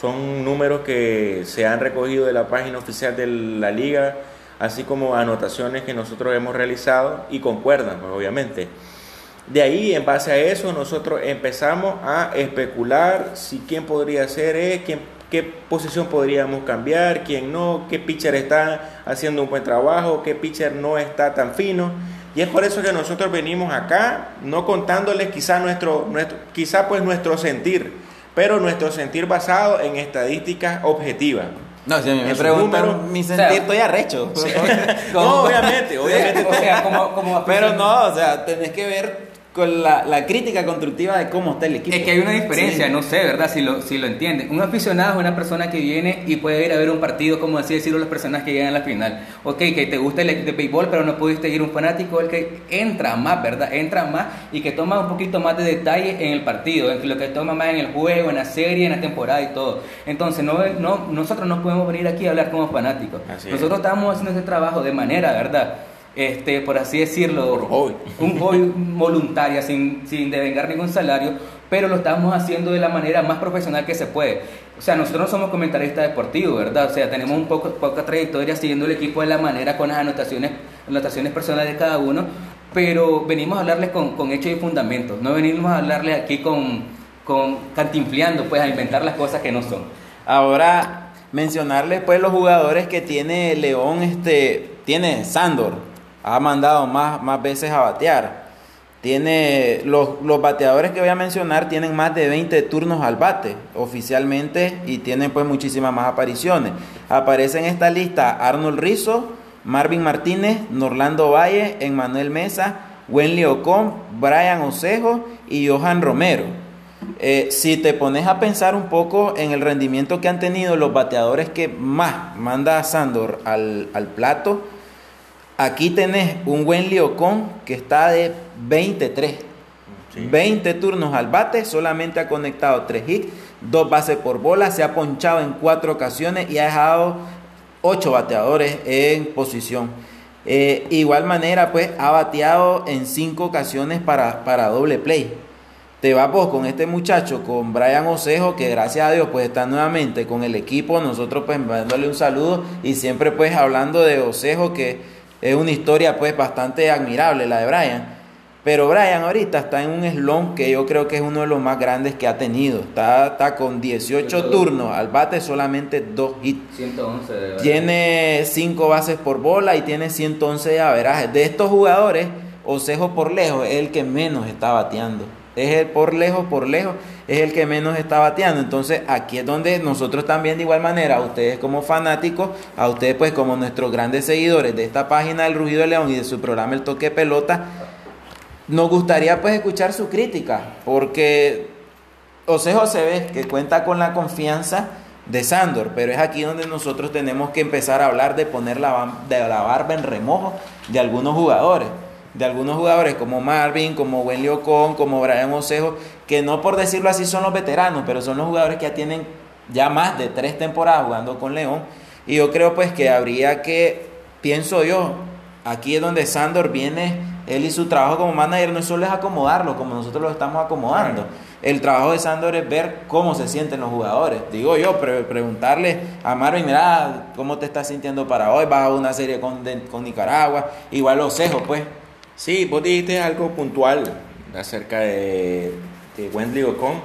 Son números que se han recogido de la página oficial de la liga, así como anotaciones que nosotros hemos realizado y concuerdan, pues, obviamente. De ahí, en base a eso, nosotros empezamos a especular si quién podría ser, eh, quién, qué posición podríamos cambiar, quién no, qué pitcher está haciendo un buen trabajo, qué pitcher no está tan fino. Y es por eso que nosotros venimos acá, no contándoles quizá nuestro, nuestro, quizá pues nuestro sentir, pero nuestro sentir basado en estadísticas objetivas. No, si me preguntan mi sentir, estoy arrecho. no, obviamente, obviamente. O sea, como, como pero no, o sea, tenés que ver con la, la, crítica constructiva de cómo está el equipo. Es que hay una diferencia, no sé, ¿verdad? Si lo, si lo entienden. Un aficionado es una persona que viene y puede ir a ver un partido, como así decirlo, las personas que llegan a la final. Ok, que te gusta el de béisbol, pero no pudiste ir un fanático, el que entra más, ¿verdad? Entra más y que toma un poquito más de detalle en el partido, en lo que toma más en el juego, en la serie, en la temporada y todo. Entonces, no, no, nosotros no podemos venir aquí a hablar como fanáticos. nosotros estamos haciendo ese trabajo de manera, ¿verdad? Este, por así decirlo, un hobby voluntario, sin, sin devengar ningún salario, pero lo estamos haciendo de la manera más profesional que se puede. O sea, nosotros no somos comentaristas deportivos, ¿verdad? O sea, tenemos un poco, poca trayectoria siguiendo el equipo de la manera con las anotaciones, anotaciones personales de cada uno, pero venimos a hablarles con, con hechos y fundamentos, no venimos a hablarles aquí con, con cantinfleando, pues a inventar las cosas que no son. Ahora, mencionarles pues los jugadores que tiene León, este, tiene Sandor, ha mandado más, más veces a batear. Tiene los, los, bateadores que voy a mencionar tienen más de 20 turnos al bate oficialmente y tienen pues muchísimas más apariciones. Aparece en esta lista Arnold Rizzo, Marvin Martínez, Norlando Valle, Emmanuel Mesa, Wenley Ocon, Brian Osejo y Johan Romero. Eh, si te pones a pensar un poco en el rendimiento que han tenido los bateadores que más manda Sandor al, al plato, aquí tenés un Wenley Ocon que está de 23. 20 turnos al bate, solamente ha conectado 3 hits, 2 bases por bola, se ha ponchado en 4 ocasiones y ha dejado 8 bateadores en posición. Eh, igual manera, pues ha bateado en 5 ocasiones para, para doble play. Te vas vos con este muchacho, con Brian Osejo, que gracias a Dios pues está nuevamente con el equipo, nosotros pues dándole un saludo y siempre pues hablando de Osejo, que es una historia pues bastante admirable la de Brian. Pero Brian ahorita está en un slump que yo creo que es uno de los más grandes que ha tenido. Está, está con 18 turnos al bate, solamente 2 hits. 111 de Tiene 5 bases por bola y tiene 111 de averaje. De estos jugadores, Osejo por lejos es el que menos está bateando. Es el por lejos, por lejos, es el que menos está bateando. Entonces aquí es donde nosotros también de igual manera, a ustedes como fanáticos, a ustedes pues como nuestros grandes seguidores de esta página del Rugido de León y de su programa El Toque Pelota, nos gustaría pues escuchar su crítica, porque José se ve que cuenta con la confianza de Sandor, pero es aquí donde nosotros tenemos que empezar a hablar de poner la, de la barba en remojo de algunos jugadores, de algunos jugadores como Marvin, como Wenley Ocon, como Brian Osejo, que no por decirlo así son los veteranos, pero son los jugadores que ya tienen ya más de tres temporadas jugando con León, y yo creo pues que habría que, pienso yo, aquí es donde Sandor viene él y su trabajo como manager no solo es acomodarlo como nosotros lo estamos acomodando. El trabajo de Sandor es ver cómo se sienten los jugadores. Digo yo, preguntarle a Marvin, mira, ¿cómo te estás sintiendo para hoy? Vas a una serie con, con Nicaragua, igual los cejos, pues. Sí, vos dijiste algo puntual acerca de, de Wendy Ocon.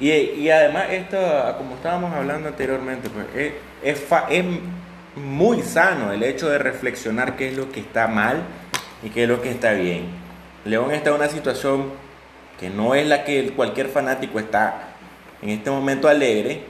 Y, y, además, esto, como estábamos hablando anteriormente, pues, es, es, es muy sano el hecho de reflexionar qué es lo que está mal y qué es lo que está bien. León está en una situación que no es la que cualquier fanático está en este momento alegre,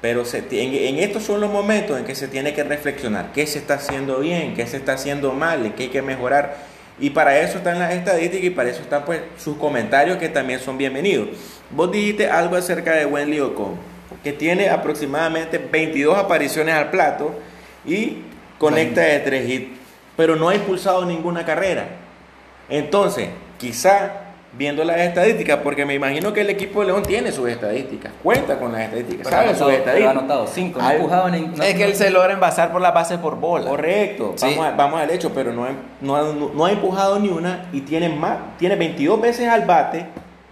pero se, en, estos son los momentos en que se tiene que reflexionar qué se está haciendo bien, qué se está haciendo mal, qué hay que mejorar. Y para eso están las estadísticas y para eso están pues sus comentarios que también son bienvenidos. Vos dijiste algo acerca de Wendy Ocon, que tiene aproximadamente 22 apariciones al plato y conecta de 3 hits pero no ha impulsado ninguna carrera. Entonces, quizá viendo las estadísticas, porque me imagino que el equipo de León tiene sus estadísticas, cuenta con las estadísticas, sabe sus estadísticas. ha anotado cinco, no ha empujado Es que él se logra envasar por la base por bola. Correcto, vamos, al hecho, pero no, no, ha empujado ni una y tiene, más, tiene 22 veces al bate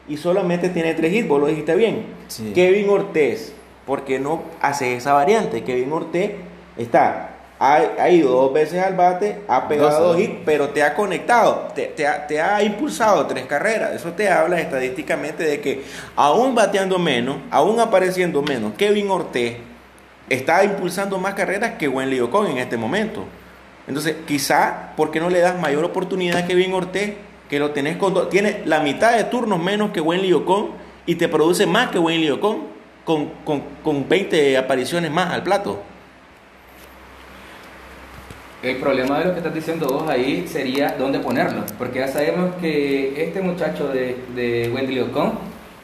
y solamente tiene 3 hits, vos lo dijiste bien. Kevin Ortez, ¿por qué no hace esa variante? Kevin Ortez está ha, ido dos veces al bate, ha pegado dos hits, pero te ha conectado, te, ha, impulsado tres carreras. Eso te habla estadísticamente de que aún bateando menos, aún apareciendo menos, Kevin Ortez está impulsando más carreras que Wenley Ocon en este momento. Entonces, quizá, ¿por qué no le das mayor oportunidad a Kevin Ortez? Que lo tenés con tiene la mitad de turnos menos que Wenley Ocon y te produce más que Wenley Ocon con, con, con 20 apariciones más al plato. El problema de lo que estás diciendo vos ahí sería dónde ponerlo, porque ya sabemos que este muchacho de, de Wendy Ocon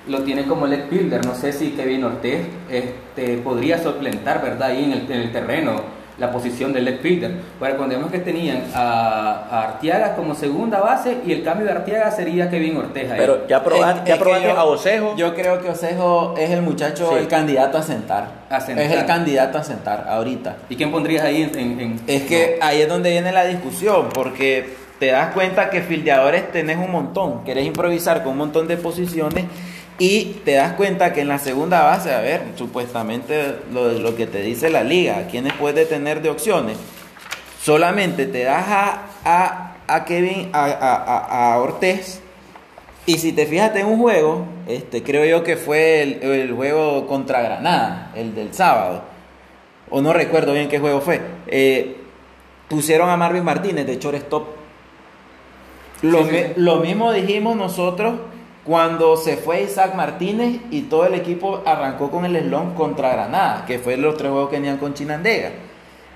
lo tiene como leg builder. No sé si Kevin Ortez este, podría suplentar, ¿verdad? Ahí en el, en el terreno la posición del left fielder. Bueno, vemos que tenían a, Artiaga como segunda base y el cambio de Artiaga sería Kevin Ortega. Pero ya probaste, a Osejo. Yo creo que Osejo es el muchacho, el candidato a sentar. Es el candidato a sentar ahorita. ¿Y quién pondrías ahí en...? es que ahí es donde viene la discusión, porque te das cuenta que fildeadores tenés un montón, querés improvisar con un montón de posiciones y te das cuenta que en la segunda base, a ver, supuestamente lo, lo que te dice la liga, ¿quiénes puedes tener de opciones? Solamente te das a, a, Kevin, a, a, a, Ortez. Y si te fijas en un juego, este, creo yo que fue el, el, juego contra Granada, el del sábado. O no recuerdo bien qué juego fue. Eh, pusieron a Marvin Martínez de shortstop. Lo, lo mismo dijimos nosotros cuando se fue Isaac Martínez y todo el equipo arrancó con el slon contra Granada, que fue los tres juegos que tenían con Chinandega.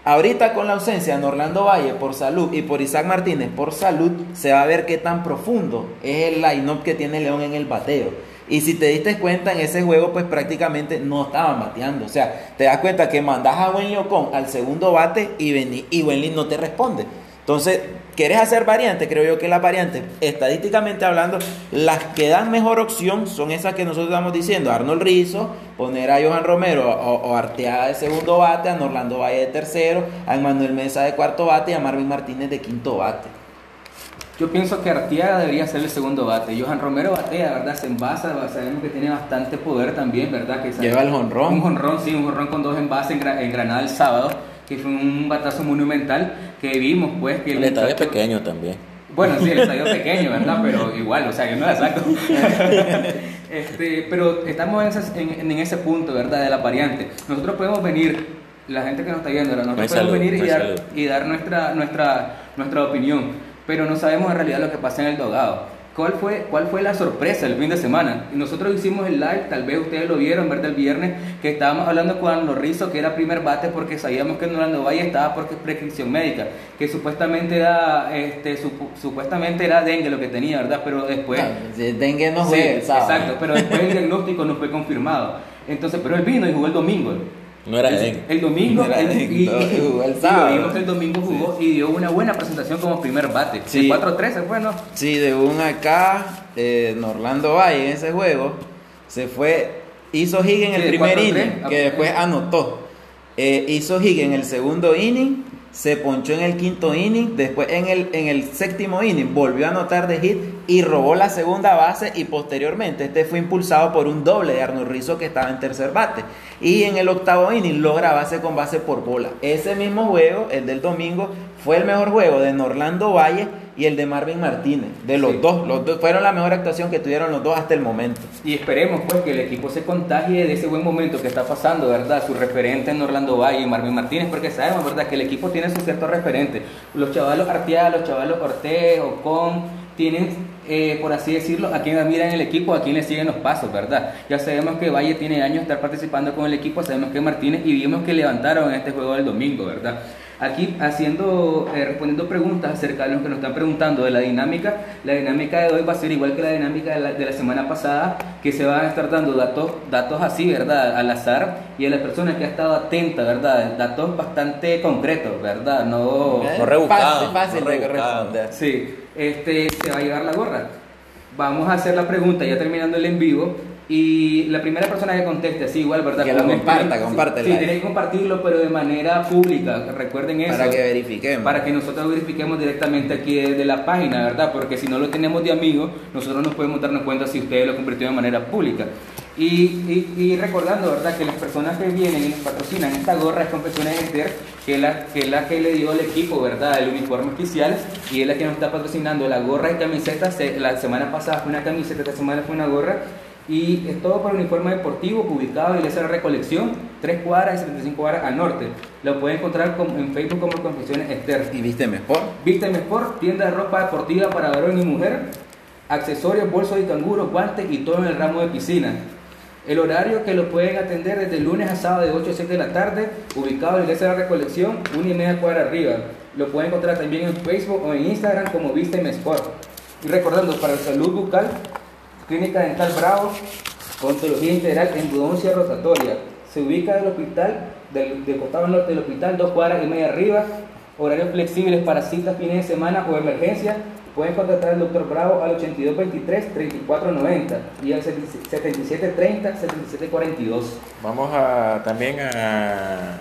Ahorita con la ausencia de Orlando Valle por salud y por Isaac Martínez por salud, se va a ver qué tan profundo es el line-up que tiene León en el bateo. Y si te diste cuenta en ese juego, pues prácticamente no estaban bateando. O sea, te das cuenta que mandas a Wenly Ocon al segundo bate y, y Wenly no te responde. Entonces, ¿quieres hacer variantes? Creo yo que las variantes, estadísticamente hablando, las que dan mejor opción son esas que nosotros estamos diciendo. Arnold Rizzo, poner a Johan Romero o, Arteaga de segundo bate, a Norlando Valle de tercero, a Manuel Mesa de cuarto bate y a Marvin Martínez de quinto bate. Yo pienso que Arteaga debería ser el segundo bate. Johan Romero batea, ¿verdad? Se envasa, sabemos que tiene bastante poder también, ¿verdad? Que Lleva el jonrón. Un jonrón, sí, un jonrón con dos envases en Granada el sábado que fue un batazo monumental que vimos pues que el, estadio pequeño también. Bueno sí el estadio pequeño verdad pero igual o sea yo no la saco. Este, pero estamos en ese, punto verdad de la variante. Nosotros podemos venir la gente que nos está viendo nosotros podemos venir y dar, y dar nuestra nuestra nuestra opinión pero no sabemos en realidad lo que pasa en el dogado ¿Cuál fue, ¿Cuál fue la sorpresa el fin de semana? Nosotros hicimos el live, tal vez ustedes lo vieron, ¿verdad? El viernes, que estábamos hablando con los Rizzo, que era primer bate, porque sabíamos que Norando Valle estaba porque prescripción médica, que supuestamente era, este, supuestamente era dengue lo que tenía, ¿verdad? Pero después... dengue no fue Exacto, pero después el diagnóstico no fue confirmado. Entonces, pero él vino y jugó el domingo. No era El domingo, el, sábado. el domingo jugó y dio una buena presentación como primer bate. Sí. 4-3 bueno. Sí, de un acá, eh, Norlando Valle en ese juego, se fue, hizo Higgins en el primer inning, que después anotó. Eh, hizo Higgins en el segundo inning se ponchó en el quinto inning, después en el, en el séptimo inning volvió a anotar de hit y robó la segunda base y posteriormente este fue impulsado por un doble de Arnold Rizzo que estaba en tercer bate y en el octavo inning logra base con base por bola. Ese mismo juego, el del domingo, fue el mejor juego de Norlando Valle y el de Marvin Martínez. De los dos, los dos fueron la mejor actuación que tuvieron los dos hasta el momento. Y esperemos pues que el equipo se contagie de ese buen momento que está pasando, ¿verdad? Su referente en Orlando Valle y Marvin Martínez, porque sabemos, ¿verdad? Que el equipo tiene sus ciertos referentes. Los chavalos Arteaga, los chavalos Ortez, Ocon, tienen, eh, por así decirlo, a quien admiran el equipo, a quien le siguen los pasos, ¿verdad? Ya sabemos que Valle tiene años de estar participando con el equipo, sabemos que Martínez y vimos que levantaron en este juego del domingo, ¿verdad? Aquí haciendo, eh, respondiendo preguntas acerca de lo que nos están preguntando de la dinámica, la dinámica de hoy va a ser igual que la dinámica de la, semana pasada, que se van a estar dando datos, datos así, ¿verdad? Al azar y a la persona que ha estado atenta, ¿verdad? Datos bastante concretos, ¿verdad? No, no rebuscados. Fácil, fácil Sí, este, se va a llevar la gorra. Vamos a hacer la pregunta ya terminando el en vivo y la primera persona que conteste, así igual, ¿verdad? Que lo comparta, compártelo. Sí, tiene que compartirlo, pero de manera pública, recuerden eso. Para que verifiquemos. Para que nosotros verifiquemos directamente aquí de la página, ¿verdad? Porque si no lo tenemos de amigo, nosotros no podemos darnos cuenta si ustedes lo convirtieron de manera pública. Y, y, y, recordando, ¿verdad? Que las personas que vienen y nos patrocinan esta gorra es Confecciones Ester, que es, la, que es la que le dio al equipo, ¿verdad? El uniforme oficial, y es la que nos está patrocinando la gorra y camiseta. La semana pasada fue una camiseta, esta semana fue una gorra. Y es todo para uniforme deportivo, ubicado en la Recolección, 3 cuadras y 75 cuadras al norte. Lo pueden encontrar en Facebook como Confecciones Esther. ¿Y Viste Mejor? Viste Mejor, tienda de ropa deportiva para varón y mujer, accesorios, bolsos y canguro, guantes y todo en el ramo de piscina. El horario que lo pueden atender desde lunes a sábado de 8 a 7 de la tarde, ubicado en la Recolección, una y media cuadra arriba. Lo pueden encontrar también en Facebook o en Instagram como Viste Mejor. Y recordando, para la salud bucal, Clínica Dental Bravo, Odontología Integral en Budoncia Rotatoria. Se ubica del hospital, del, del, costado norte del hospital, dos cuadras y media arriba. Horarios flexibles para citas, fines de semana o emergencia. Pueden contactar al doctor Bravo al 8223-3490 y al 7730-7742. Vamos a también a,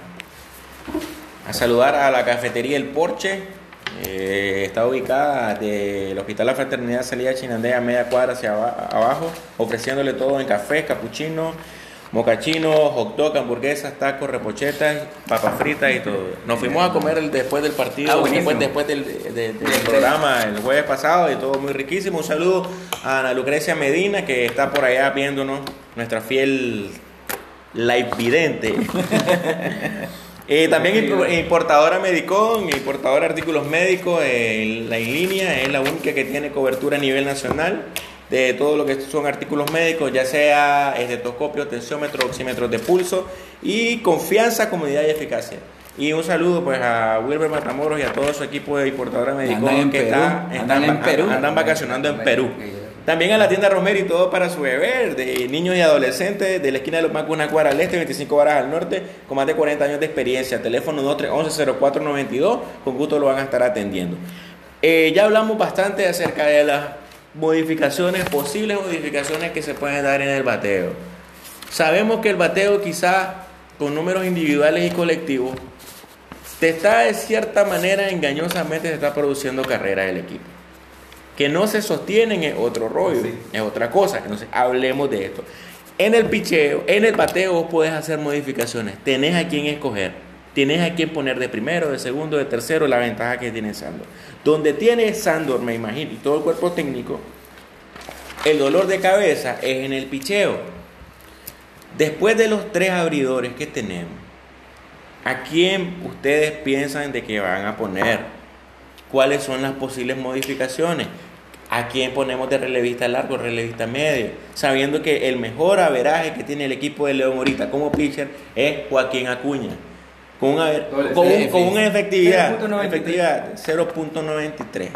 a saludar a la cafetería El Porche eh, está ubicada del Hospital La Fraternidad Salida Chinandea, media cuadra hacia abajo, ofreciéndole todo en café, capuchino, mocachino, hot dog, hamburguesas, tacos, repochetas, papas fritas y todo. Nos fuimos a comer después del partido, ah, después, después del, programa el jueves pasado y todo muy riquísimo. Un saludo a Ana Lucrecia Medina que está por allá viéndonos, nuestra fiel live vidente. Eh, también importadora Medicón, importadora de artículos médicos, eh, la línea es la única que tiene cobertura a nivel nacional de todo lo que son artículos médicos, ya sea estetoscopio, tensiómetro, oxímetros de pulso y confianza, comodidad y eficacia. Y un saludo pues a Wilber Matamoros y a todo su equipo de importadores médicos que están en Perú. andan vacacionando en Perú. También a la tienda Romero y todo para su beber, de niños y adolescentes, de la esquina de los Bancos, una al este, 25 horas al norte, con más de 40 años de experiencia. Teléfono 2311-0492, con gusto lo van a estar atendiendo. Eh, ya hablamos bastante acerca de las modificaciones, posibles modificaciones que se pueden dar en el bateo. Sabemos que el bateo quizá con números individuales y colectivos te está de cierta manera engañosamente se está produciendo carrera del equipo. Que no se sostienen es otro rollo, es otra cosa. Entonces, hablemos de esto. En el picheo, en el bateo vos podés hacer modificaciones. Tenés a quién escoger. Tenés a quién poner de primero, de segundo, de tercero, la ventaja que tiene Sandor. Donde tiene Sandor, me imagino, y todo el cuerpo técnico, el dolor de cabeza es en el picheo. Después de los tres abridores que tenemos, ¿a quién ustedes piensan de que van a poner? ¿Cuáles son las posibles modificaciones? ¿A quién ponemos de relevista largo, relevista medio? Sabiendo que el mejor averaje que tiene el equipo de León ahorita como pitcher es Joaquín Acuña. Con una, con, una efectividad 0.93.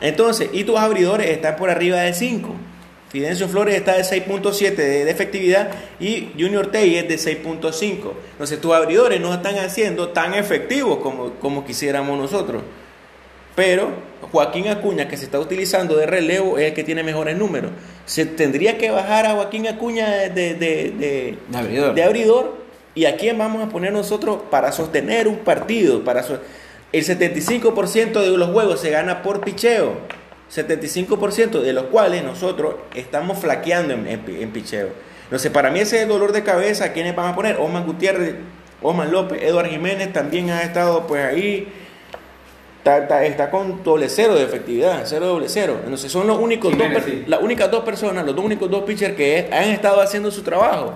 Entonces, y tus abridores están por arriba de 5. Fidencio Flores está de 6.7 de, efectividad y Junior Tey es de 6.5. Entonces tus abridores no están haciendo tan efectivos como, como quisiéramos nosotros. Pero Joaquín Acuña, que se está utilizando de relevo, es el que tiene mejores números. Se tendría que bajar a Joaquín Acuña de, de, de, abridor. de abridor. ¿Y a quién vamos a poner nosotros para sostener un partido? Para El 75% de los juegos se gana por picheo. 75% de los cuales nosotros estamos flaqueando en, en, picheo. Entonces, para mí ese es el dolor de cabeza. ¿Quiénes van a poner? Osman Gutiérrez, Osman López, Eduardo Jiménez también ha estado pues ahí. Está, con doble cero de efectividad, cero doble cero. Entonces son los únicos dos, las únicas dos personas, los dos únicos dos pitchers que han estado haciendo su trabajo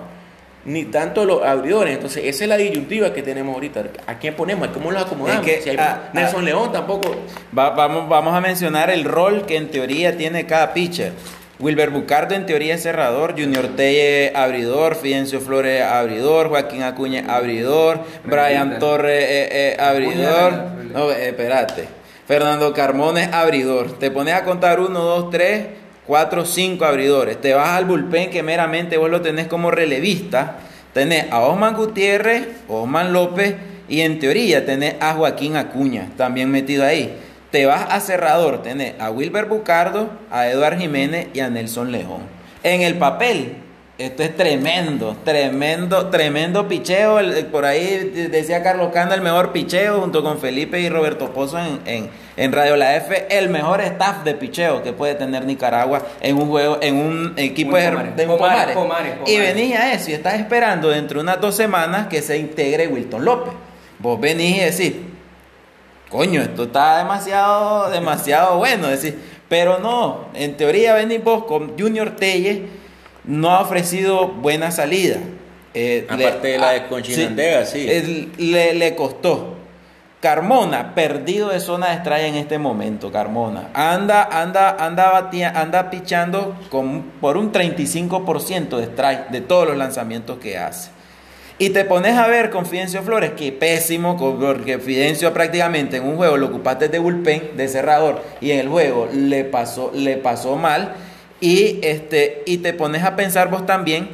ni tanto los abridores. Entonces, esa es la disyuntiva que tenemos ahorita. ¿A quién ponemos? ¿Cómo los acomodamos? si hay Nelson León tampoco. vamos, vamos a mencionar el rol que en teoría tiene cada pitcher. Wilber Bucardo en teoría es cerrador, Junior Telle abridor, Fidencio Flores abridor, Joaquín Acuña abridor, Brian Torres eh, eh, abridor. No, eh, espérate. Fernando Carmones abridor. Te pones a contar uno, dos, tres 4 o 5 abridores. Te vas al bullpen que meramente vos lo tenés como relevista. Tenés a Osman Gutiérrez, Osman López y en teoría tenés a Joaquín Acuña también metido ahí. Te vas a cerrador, tenés a Wilber Bucardo, a Eduard Jiménez y a Nelson León. En el papel esto es tremendo, tremendo, tremendo picheo. por ahí decía Carlos Canda el mejor picheo junto con Felipe y Roberto Pozo en, en, Radio La F, el mejor staff de picheo que puede tener Nicaragua en un juego, en un equipo de, Pomares, Y venís a eso y estás esperando dentro de unas dos semanas que se integre Wilton López. Vos venís y decís, coño, esto está demasiado, demasiado bueno. Decís, pero no, en teoría venís vos con Junior Telle no ha ofrecido buena salida. Eh, Aparte de la de Conchinandega, sí. le, costó. Carmona, perdido de zona de estrella en este momento, Carmona. Anda, anda, anda, anda pichando con, por un 35% de strike de todos los lanzamientos que hace. Y te pones a ver con Fidencio Flores, que pésimo, porque Fidencio prácticamente en un juego lo ocupaste de bullpen, de cerrador, y en el juego le pasó, le pasó mal. Y, este, y te pones a pensar vos también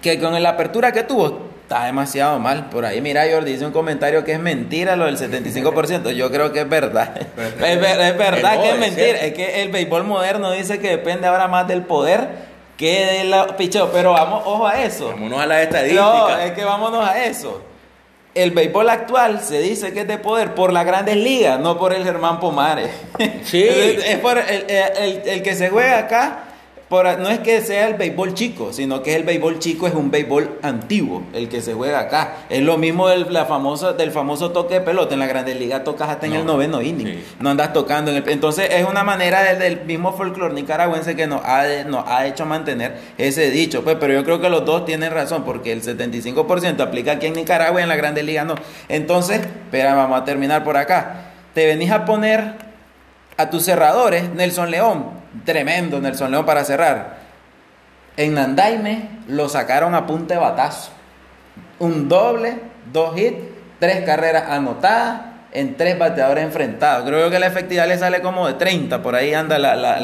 que con la apertura que tuvo está demasiado mal. Por ahí, mira, Jordi dice un comentario que es mentira lo del 75%. Yo creo que es verdad. es, verdad que es mentira. Es que el béisbol moderno dice que depende ahora más del poder que del picheo. Pero vamos, ojo a eso. Vámonos a la estadística. No, es que vámonos a eso el béisbol actual se dice que es de poder por las grandes ligas, no por el Germán Pomares. Sí. es por el, que se juega acá no es que sea el béisbol chico, sino que el béisbol chico es un béisbol antiguo, el que se juega acá. Es lo mismo del, la famosa, del famoso toque de pelota. En la Grandes Ligas tocas hasta en el noveno inning. No andas tocando. En el, entonces es una manera del, mismo folclore nicaragüense que nos ha, nos ha hecho mantener ese dicho. Pues, pero yo creo que los dos tienen razón, porque el 75% aplica aquí en Nicaragua y en la Grandes Ligas no. Entonces, espera, vamos a terminar por acá. Te venís a poner a tus cerradores, Nelson León Tremendo Nelson León para cerrar. En Nandaime lo sacaron a punta de batazo. Un doble, dos hits tres carreras anotadas en tres bateadores enfrentados. Creo que la efectividad le sale como de 30, por ahí anda la, la,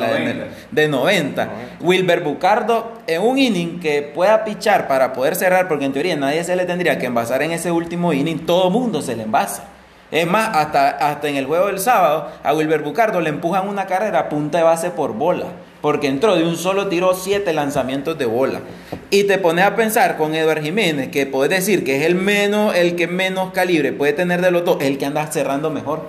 De, 90. Wilber Bucardo, en un inning que pueda pichar para poder cerrar, porque en teoría nadie se le tendría que envasar en ese último inning, todo mundo se le envasa. Es más, hasta, hasta en el juego del sábado, a Wilber Bucardo le empujan una carrera punta de base por bola porque entró de un solo tiro siete lanzamientos de bola. Y te pones a pensar con Eduard Jiménez, que puedes decir que es el menos, el que menos calibre puede tener de los dos, el que anda cerrando mejor.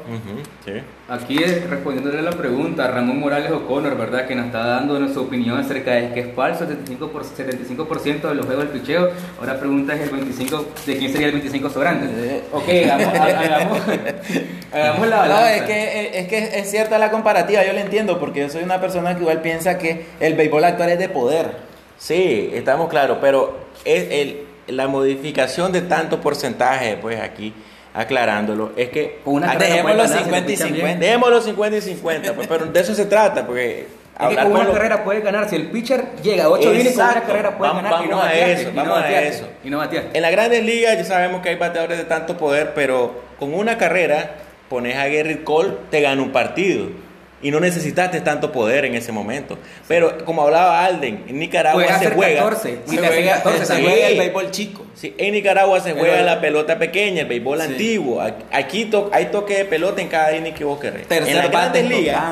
Aquí respondiéndole a la pregunta, Ramón Morales O'Connor, ¿verdad? Que nos está dando su opinión acerca de que es falso, 75%, por, 75 de los juegos del picheo. Ahora pregunta es el 25, ¿de quién sería el 25 sobrante? Eh. Ok, hagamos, hagamos, la balanza. No, es que, es que es cierta la comparativa, yo le entiendo, porque yo soy una persona que igual piensa que el béisbol actual es de poder. Sí, estamos claros, pero es el, la modificación de tanto porcentaje, pues aquí aclarándolo, es que una dejemos los 50 y 50. Dejemos los 50 y 50, pues, pero de eso se trata, porque es que con una carrera puede ganar. Si el pitcher llega a 8 innings, con una carrera puede ganar. Vamos y no a eso, vamos a eso. Y no En las grandes ligas ya sabemos que hay bateadores de tanto poder, pero con una carrera pones a Gary Cole, te gana un partido y no necesitaste tanto poder en ese momento. Pero como hablaba Alden, en Nicaragua se juega. 14, se, juega, 14, se juega el béisbol chico. Sí, en Nicaragua se juega la pelota pequeña, el béisbol antiguo. Aquí hay toque de pelota en cada inning que vos querés. en las grandes ligas,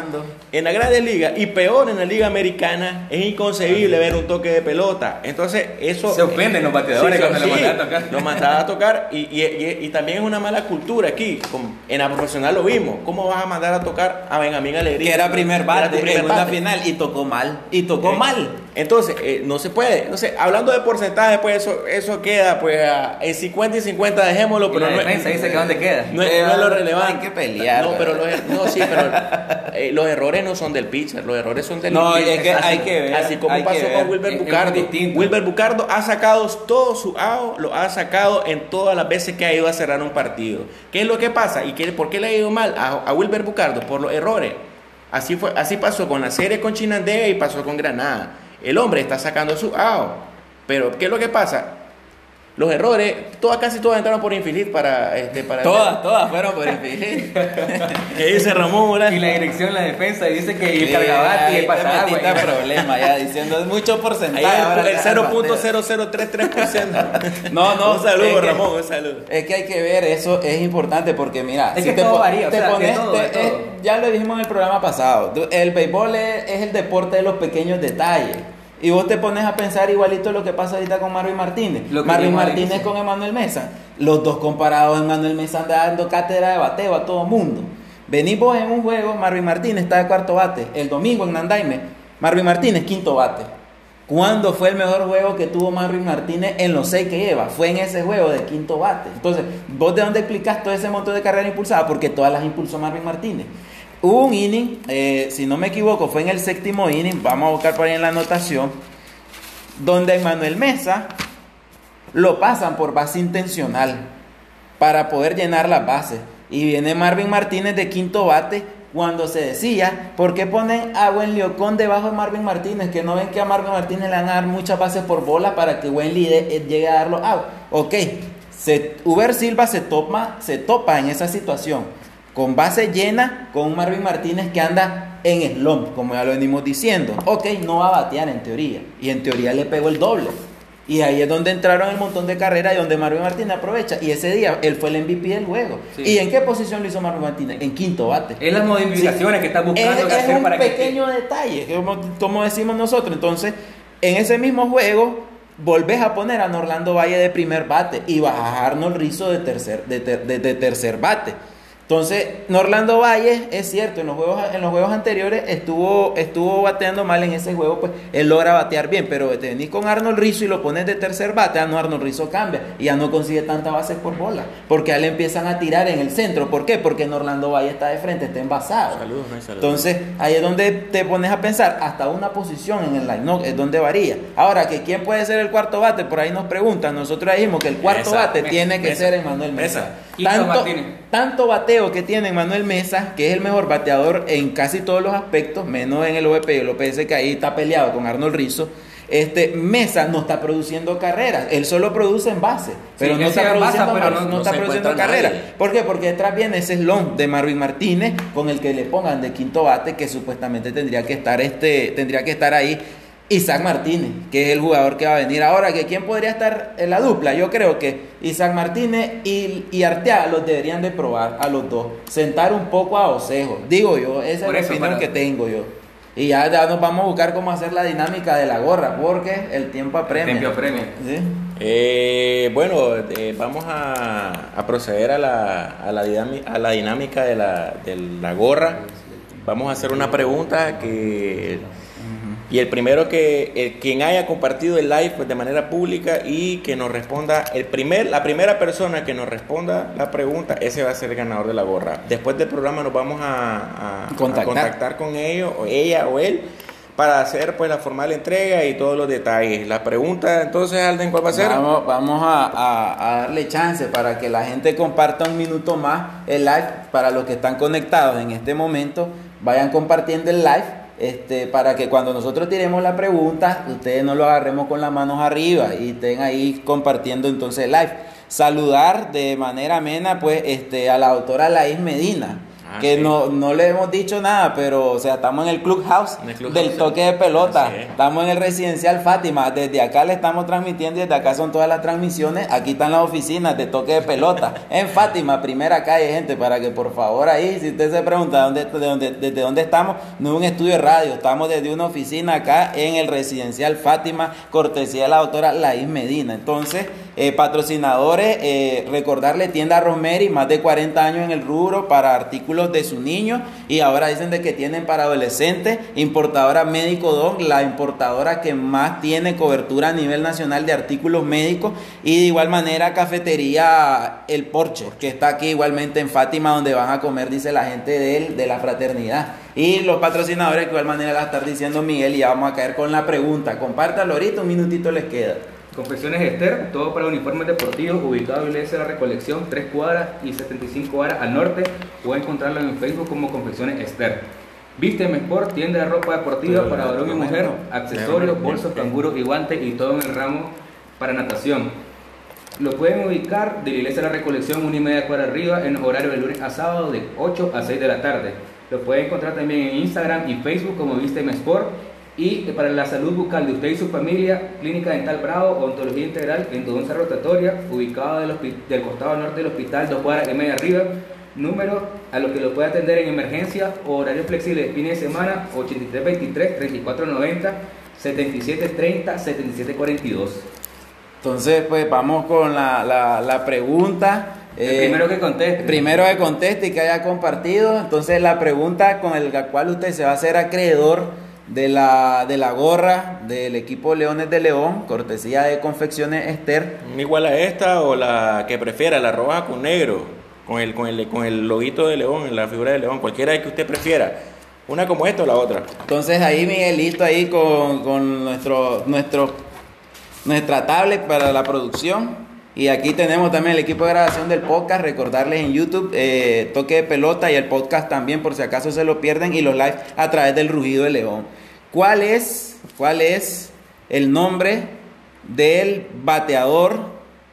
en las grandes ligas y peor en la liga americana es inconcebible ver un toque de pelota. Entonces eso se ofenden los bateadores cuando lo mandan a tocar. Lo mandan a tocar y, y, y, también es una mala cultura aquí. En la profesional lo vimos. ¿Cómo vas a mandar a tocar a Benjamín Alegría? que era primer bate, en una final y tocó mal. Y tocó mal. Entonces, eh, no se puede. Entonces, hablando de porcentaje, pues eso, eso queda, pues, en 50 y 50 dejémoslo, pero la defensa dice que dónde queda. No, es, lo relevante. Hay que pelear. No, pero los, no, sí, pero eh, los errores no son del pitcher, los errores son del No, es que hay que ver. Así como pasó con Wilber Bucardo. Wilber Bucardo ha sacado todo su AO, lo ha sacado en todas las veces que ha ido a cerrar un partido. ¿Qué es lo que pasa? ¿Y qué, por qué le ha ido mal a, a Wilber Bucardo? Por los errores. Así, fue, así pasó con la serie con Chinandega y pasó con Granada. El hombre está sacando su AO. Pero, ¿qué es lo que pasa? Los errores, todas, casi todas entraron por infeliz para... Este, para todas, todas fueron por infeliz. ¿Qué dice Ramón? Y la dirección, la defensa, dice que el cargabate y el problema ya, diciendo es mucho porcentaje. Ahí el, 0.0033%. no, no. Un saludo, Ramón, un saludo. Es que hay que ver, eso es importante porque mira... Es que te todo varía, te pones, ya lo dijimos en el programa pasado, el béisbol es el deporte de los pequeños detalles. Y vos te pones a pensar igualito lo que pasa ahorita con Marvin Martínez. Marvin Martínez con Emanuel Mesa. Los dos comparados, Emanuel Mesa anda dando cátedra de bateo a todo mundo. Venís vos en un juego, Marvin Martínez está de cuarto bate. El domingo en Nandaime, Marvin Martínez quinto bate. ¿Cuándo fue el mejor juego que tuvo Marvin Martínez en los seis que lleva? Fue en ese juego de quinto bate. Entonces, ¿vos de dónde explicás todo ese montón de carrera impulsada? Porque todas las impulsó Marvin Martínez. Hubo un inning, eh, si no me equivoco, fue en el séptimo inning, vamos a buscar por ahí en la anotación, donde Manuel Mesa lo pasan por base intencional para poder llenar las bases. Y viene Marvin Martínez de quinto bate cuando se decía, ¿por qué ponen a Wendy Leocón debajo de Marvin Martínez? Que no ven que a Marvin Martínez le van a dar muchas bases por bola para que Wendy eh, llegue a darlo out. Ok, se, Uber Silva se, toma, se topa en esa situación con base llena, con Marvin Martínez que anda en slump, como ya lo venimos diciendo. Ok, no va a batear en teoría. Y en teoría le pegó el doble. Y ahí es donde entraron el montón de carreras y donde Marvin Martínez aprovecha. Y ese día él fue el MVP del juego. ¿Y en qué posición lo hizo Marvin Martínez? En quinto bate. Es las modificaciones que está buscando es, hacer un pequeño detalle, como, decimos nosotros. Entonces, en ese mismo juego, volvés a poner a Norlando Valle de primer bate y vas a Arnold Rizzo de tercer, de tercer bate. Entonces, Norlando Valle, es cierto, en los juegos, en los juegos anteriores estuvo, estuvo bateando mal en ese juego, pues él logra batear bien, pero te venís con Arnold Rizzo y lo pones de tercer bate, ah, no, Arnold Rizzo cambia y ya no consigue tanta base por bola, porque a él empiezan a tirar en el centro. ¿Por qué? Porque Norlando Valle está de frente, está envasado. Saludos, Entonces, ahí es donde te pones a pensar, hasta una posición en el line, no, es donde varía. Ahora, que quién puede ser el cuarto bate, por ahí nos preguntan, nosotros dijimos que el cuarto bate tiene que ser Emanuel Mesa. Tanto, tanto bateo que tiene Manuel Mesa, que es el mejor bateador en casi todos los aspectos, menos en el OVP y el OPS que ahí está peleado con Arnold Rizzo, este, Mesa no está produciendo carreras, él solo produce en base, pero no está produciendo, no, está produciendo carreras. ¿Por qué? Porque detrás viene ese slon de Marvin Martínez con el que le pongan de quinto bate que supuestamente tendría que estar este, tendría que estar ahí Isaac Martínez, que es el jugador que va a venir ahora, que quién podría estar en la dupla. Yo creo que Isaac Martínez y, y Arteaga los deberían de probar a los dos, sentar un poco a Osejo, digo yo, esa es la opinión que tengo yo. Y ya, nos vamos a buscar cómo hacer la dinámica de la gorra, porque el tiempo apremia. El tiempo apremia. Eh, bueno, eh, vamos a, proceder a la, a la, dinámica, a la dinámica de la, de la gorra. Vamos a hacer una pregunta que y el primero que, quien haya compartido el live pues, de manera pública y que nos responda, el primer, la primera persona que nos responda la pregunta, ese va a ser el ganador de la gorra. Después del programa nos vamos a, contactar. con ellos, o ella o él, para hacer pues la formal entrega y todos los detalles. La pregunta, entonces, Alden, ¿cuál va a ser? Vamos, vamos a, a, darle chance para que la gente comparta un minuto más el live para los que están conectados en este momento. Vayan compartiendo el live este, para que cuando nosotros tiremos la pregunta, ustedes no lo agarremos con las manos arriba y estén ahí compartiendo entonces live. Saludar de manera amena pues este, a la doctora Laís Medina Ah, que no, no le hemos dicho nada, pero o sea, estamos en el clubhouse, del toque de pelota, estamos en el residencial Fátima, desde acá le estamos transmitiendo y desde acá son todas las transmisiones, aquí están las oficinas de toque de pelota, en Fátima, primera calle, gente, para que por favor ahí, si usted se pregunta dónde, de dónde, desde dónde estamos, no es un estudio de radio, estamos desde una oficina acá en el residencial Fátima, cortesía de la doctora Laís Medina, entonces... Eh, patrocinadores, eh, recordarle tienda Rosemary, más de 40 años en el rubro para artículos de su niño y ahora dicen de que tienen para adolescentes, importadora Médico Don, la importadora que más tiene cobertura a nivel nacional de artículos médicos y de igual manera cafetería El Porche, que está aquí igualmente en Fátima donde van a comer, dice la gente de de la fraternidad. Y los patrocinadores, de igual manera la estar diciendo Miguel y ya vamos a caer con la pregunta. Compártalo ahorita, un minutito les queda. Confecciones Esther, todo para uniformes deportivos, ubicado en la Recolección, 3 cuadras y 75 horas al norte. Puede encontrarlo en Facebook como Confecciones Esther. Vísteme Sport, tienda de ropa deportiva para varón y mujer, accesorios, bolsos, canguros y guantes y todo en el ramo para natación. Lo pueden ubicar de la Iglesia de la Recolección, una y media cuadra arriba, en horario de lunes a sábado de 8 a 6 de la tarde. Lo pueden encontrar también en Instagram y Facebook como Vísteme Sport y para la salud bucal de usted y su familia, Clínica Dental Bravo, Odontología Integral, endodoncia rotatoria, ubicado del, del, costado norte del hospital, dos cuadras y media arriba. Número a lo que lo puede atender en emergencia o horario flexible de fin de semana, 8323-3490, 7730-7742. Entonces, pues vamos con la, la, la pregunta. primero que conteste. Primero que conteste y que haya compartido. Entonces, la pregunta con la cual usted se va a hacer acreedor de la, de la gorra del equipo Leones de León, cortesía de Confecciones Esther. Igual a esta o la que prefiera, la roja con negro, con el, con el, con el loguito de León, la figura de León, cualquiera que usted prefiera. Una como esta o la otra. Entonces ahí Miguelito ahí con, con nuestro, nuestro, nuestra tablet para la producción. Y aquí tenemos también el equipo de grabación del podcast. Recordarles en YouTube, eh, toque de pelota y el podcast también, por si acaso se lo pierden, y los live a través del rugido de león. ¿Cuál es, cuál es el nombre del bateador,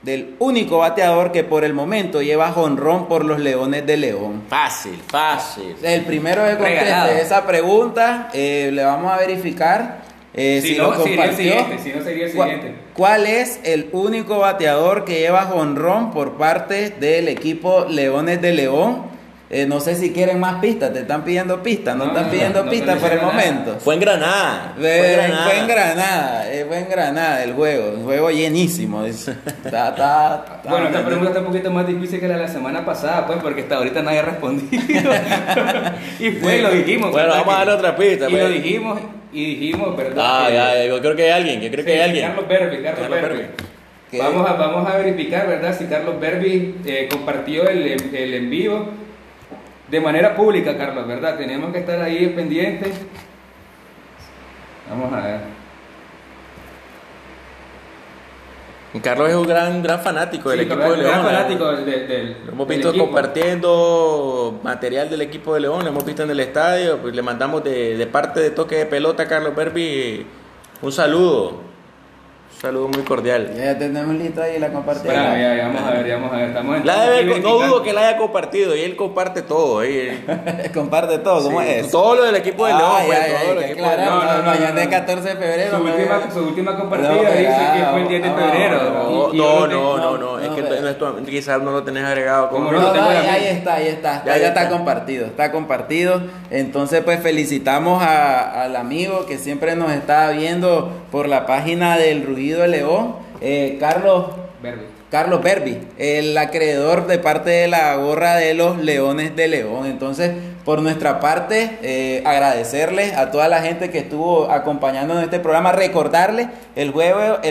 del único bateador que por el momento lleva jonrón por los Leones de León? Fácil, fácil. El primero que conteste esa pregunta, eh, le vamos a verificar eh, si, no, sería el siguiente, si no sería el siguiente. ¿Cuál es el único bateador que lleva jonrón por parte del equipo Leones de León? Eh, no sé si quieren más pistas, te están pidiendo pistas, no, están pidiendo pistas por el momento. Fue en Granada. Fue, en Granada, fue en Granada, eh, fue en Granada el juego, un juego llenísimo. bueno, esta pregunta está un poquito más difícil que la de la semana pasada, pues, porque hasta ahorita nadie ha respondido. y fue, lo dijimos. Bueno, vamos a darle otra pista. Y lo pues. dijimos, y dijimos, ¿verdad? Ah, ya, yo creo que hay alguien, yo creo que hay alguien. Carlos Berbi, Carlos, Berbi. Vamos a, vamos a verificar, ¿verdad? Si Carlos Berbi eh, compartió el, el en vivo de manera pública, Carlos, ¿verdad? Tenemos que estar ahí pendientes. Vamos a ver. Carlos es un gran, gran fanático del equipo de León. Gran fanático del, lo hemos visto compartiendo material del equipo de León, lo hemos visto en el estadio, pues le mandamos de, parte de toque de pelota a Carlos Berbi Un saludo. Saludo muy cordial. Ya tenemos listo ahí la compartida. Bueno, ya, ya, vamos a ver, ya vamos a ver. Estamos la debe, no dudo que la haya compartido y él comparte todo. Ahí. comparte todo, ¿cómo sí, es? Todo lo del equipo de León. Pues, ya, todo ya, claro, no, no, no, mañana es 14 de febrero. Su, última, su última compartida dice que fue el 10 de febrero. No, no, no, no, es que quizás no lo tenés agregado. Como no, ahí está, ahí está. Ya, está compartido, está compartido. Entonces, pues felicitamos al amigo que siempre nos está viendo por la página del De León, eh, Carlos Berbi. Carlos Berbi, el acreedor de parte de la gorra de los Leones de León. Entonces, por nuestra parte, eh, agradecerle a toda la gente que estuvo acompañándonos en este programa, recordarle el jueves.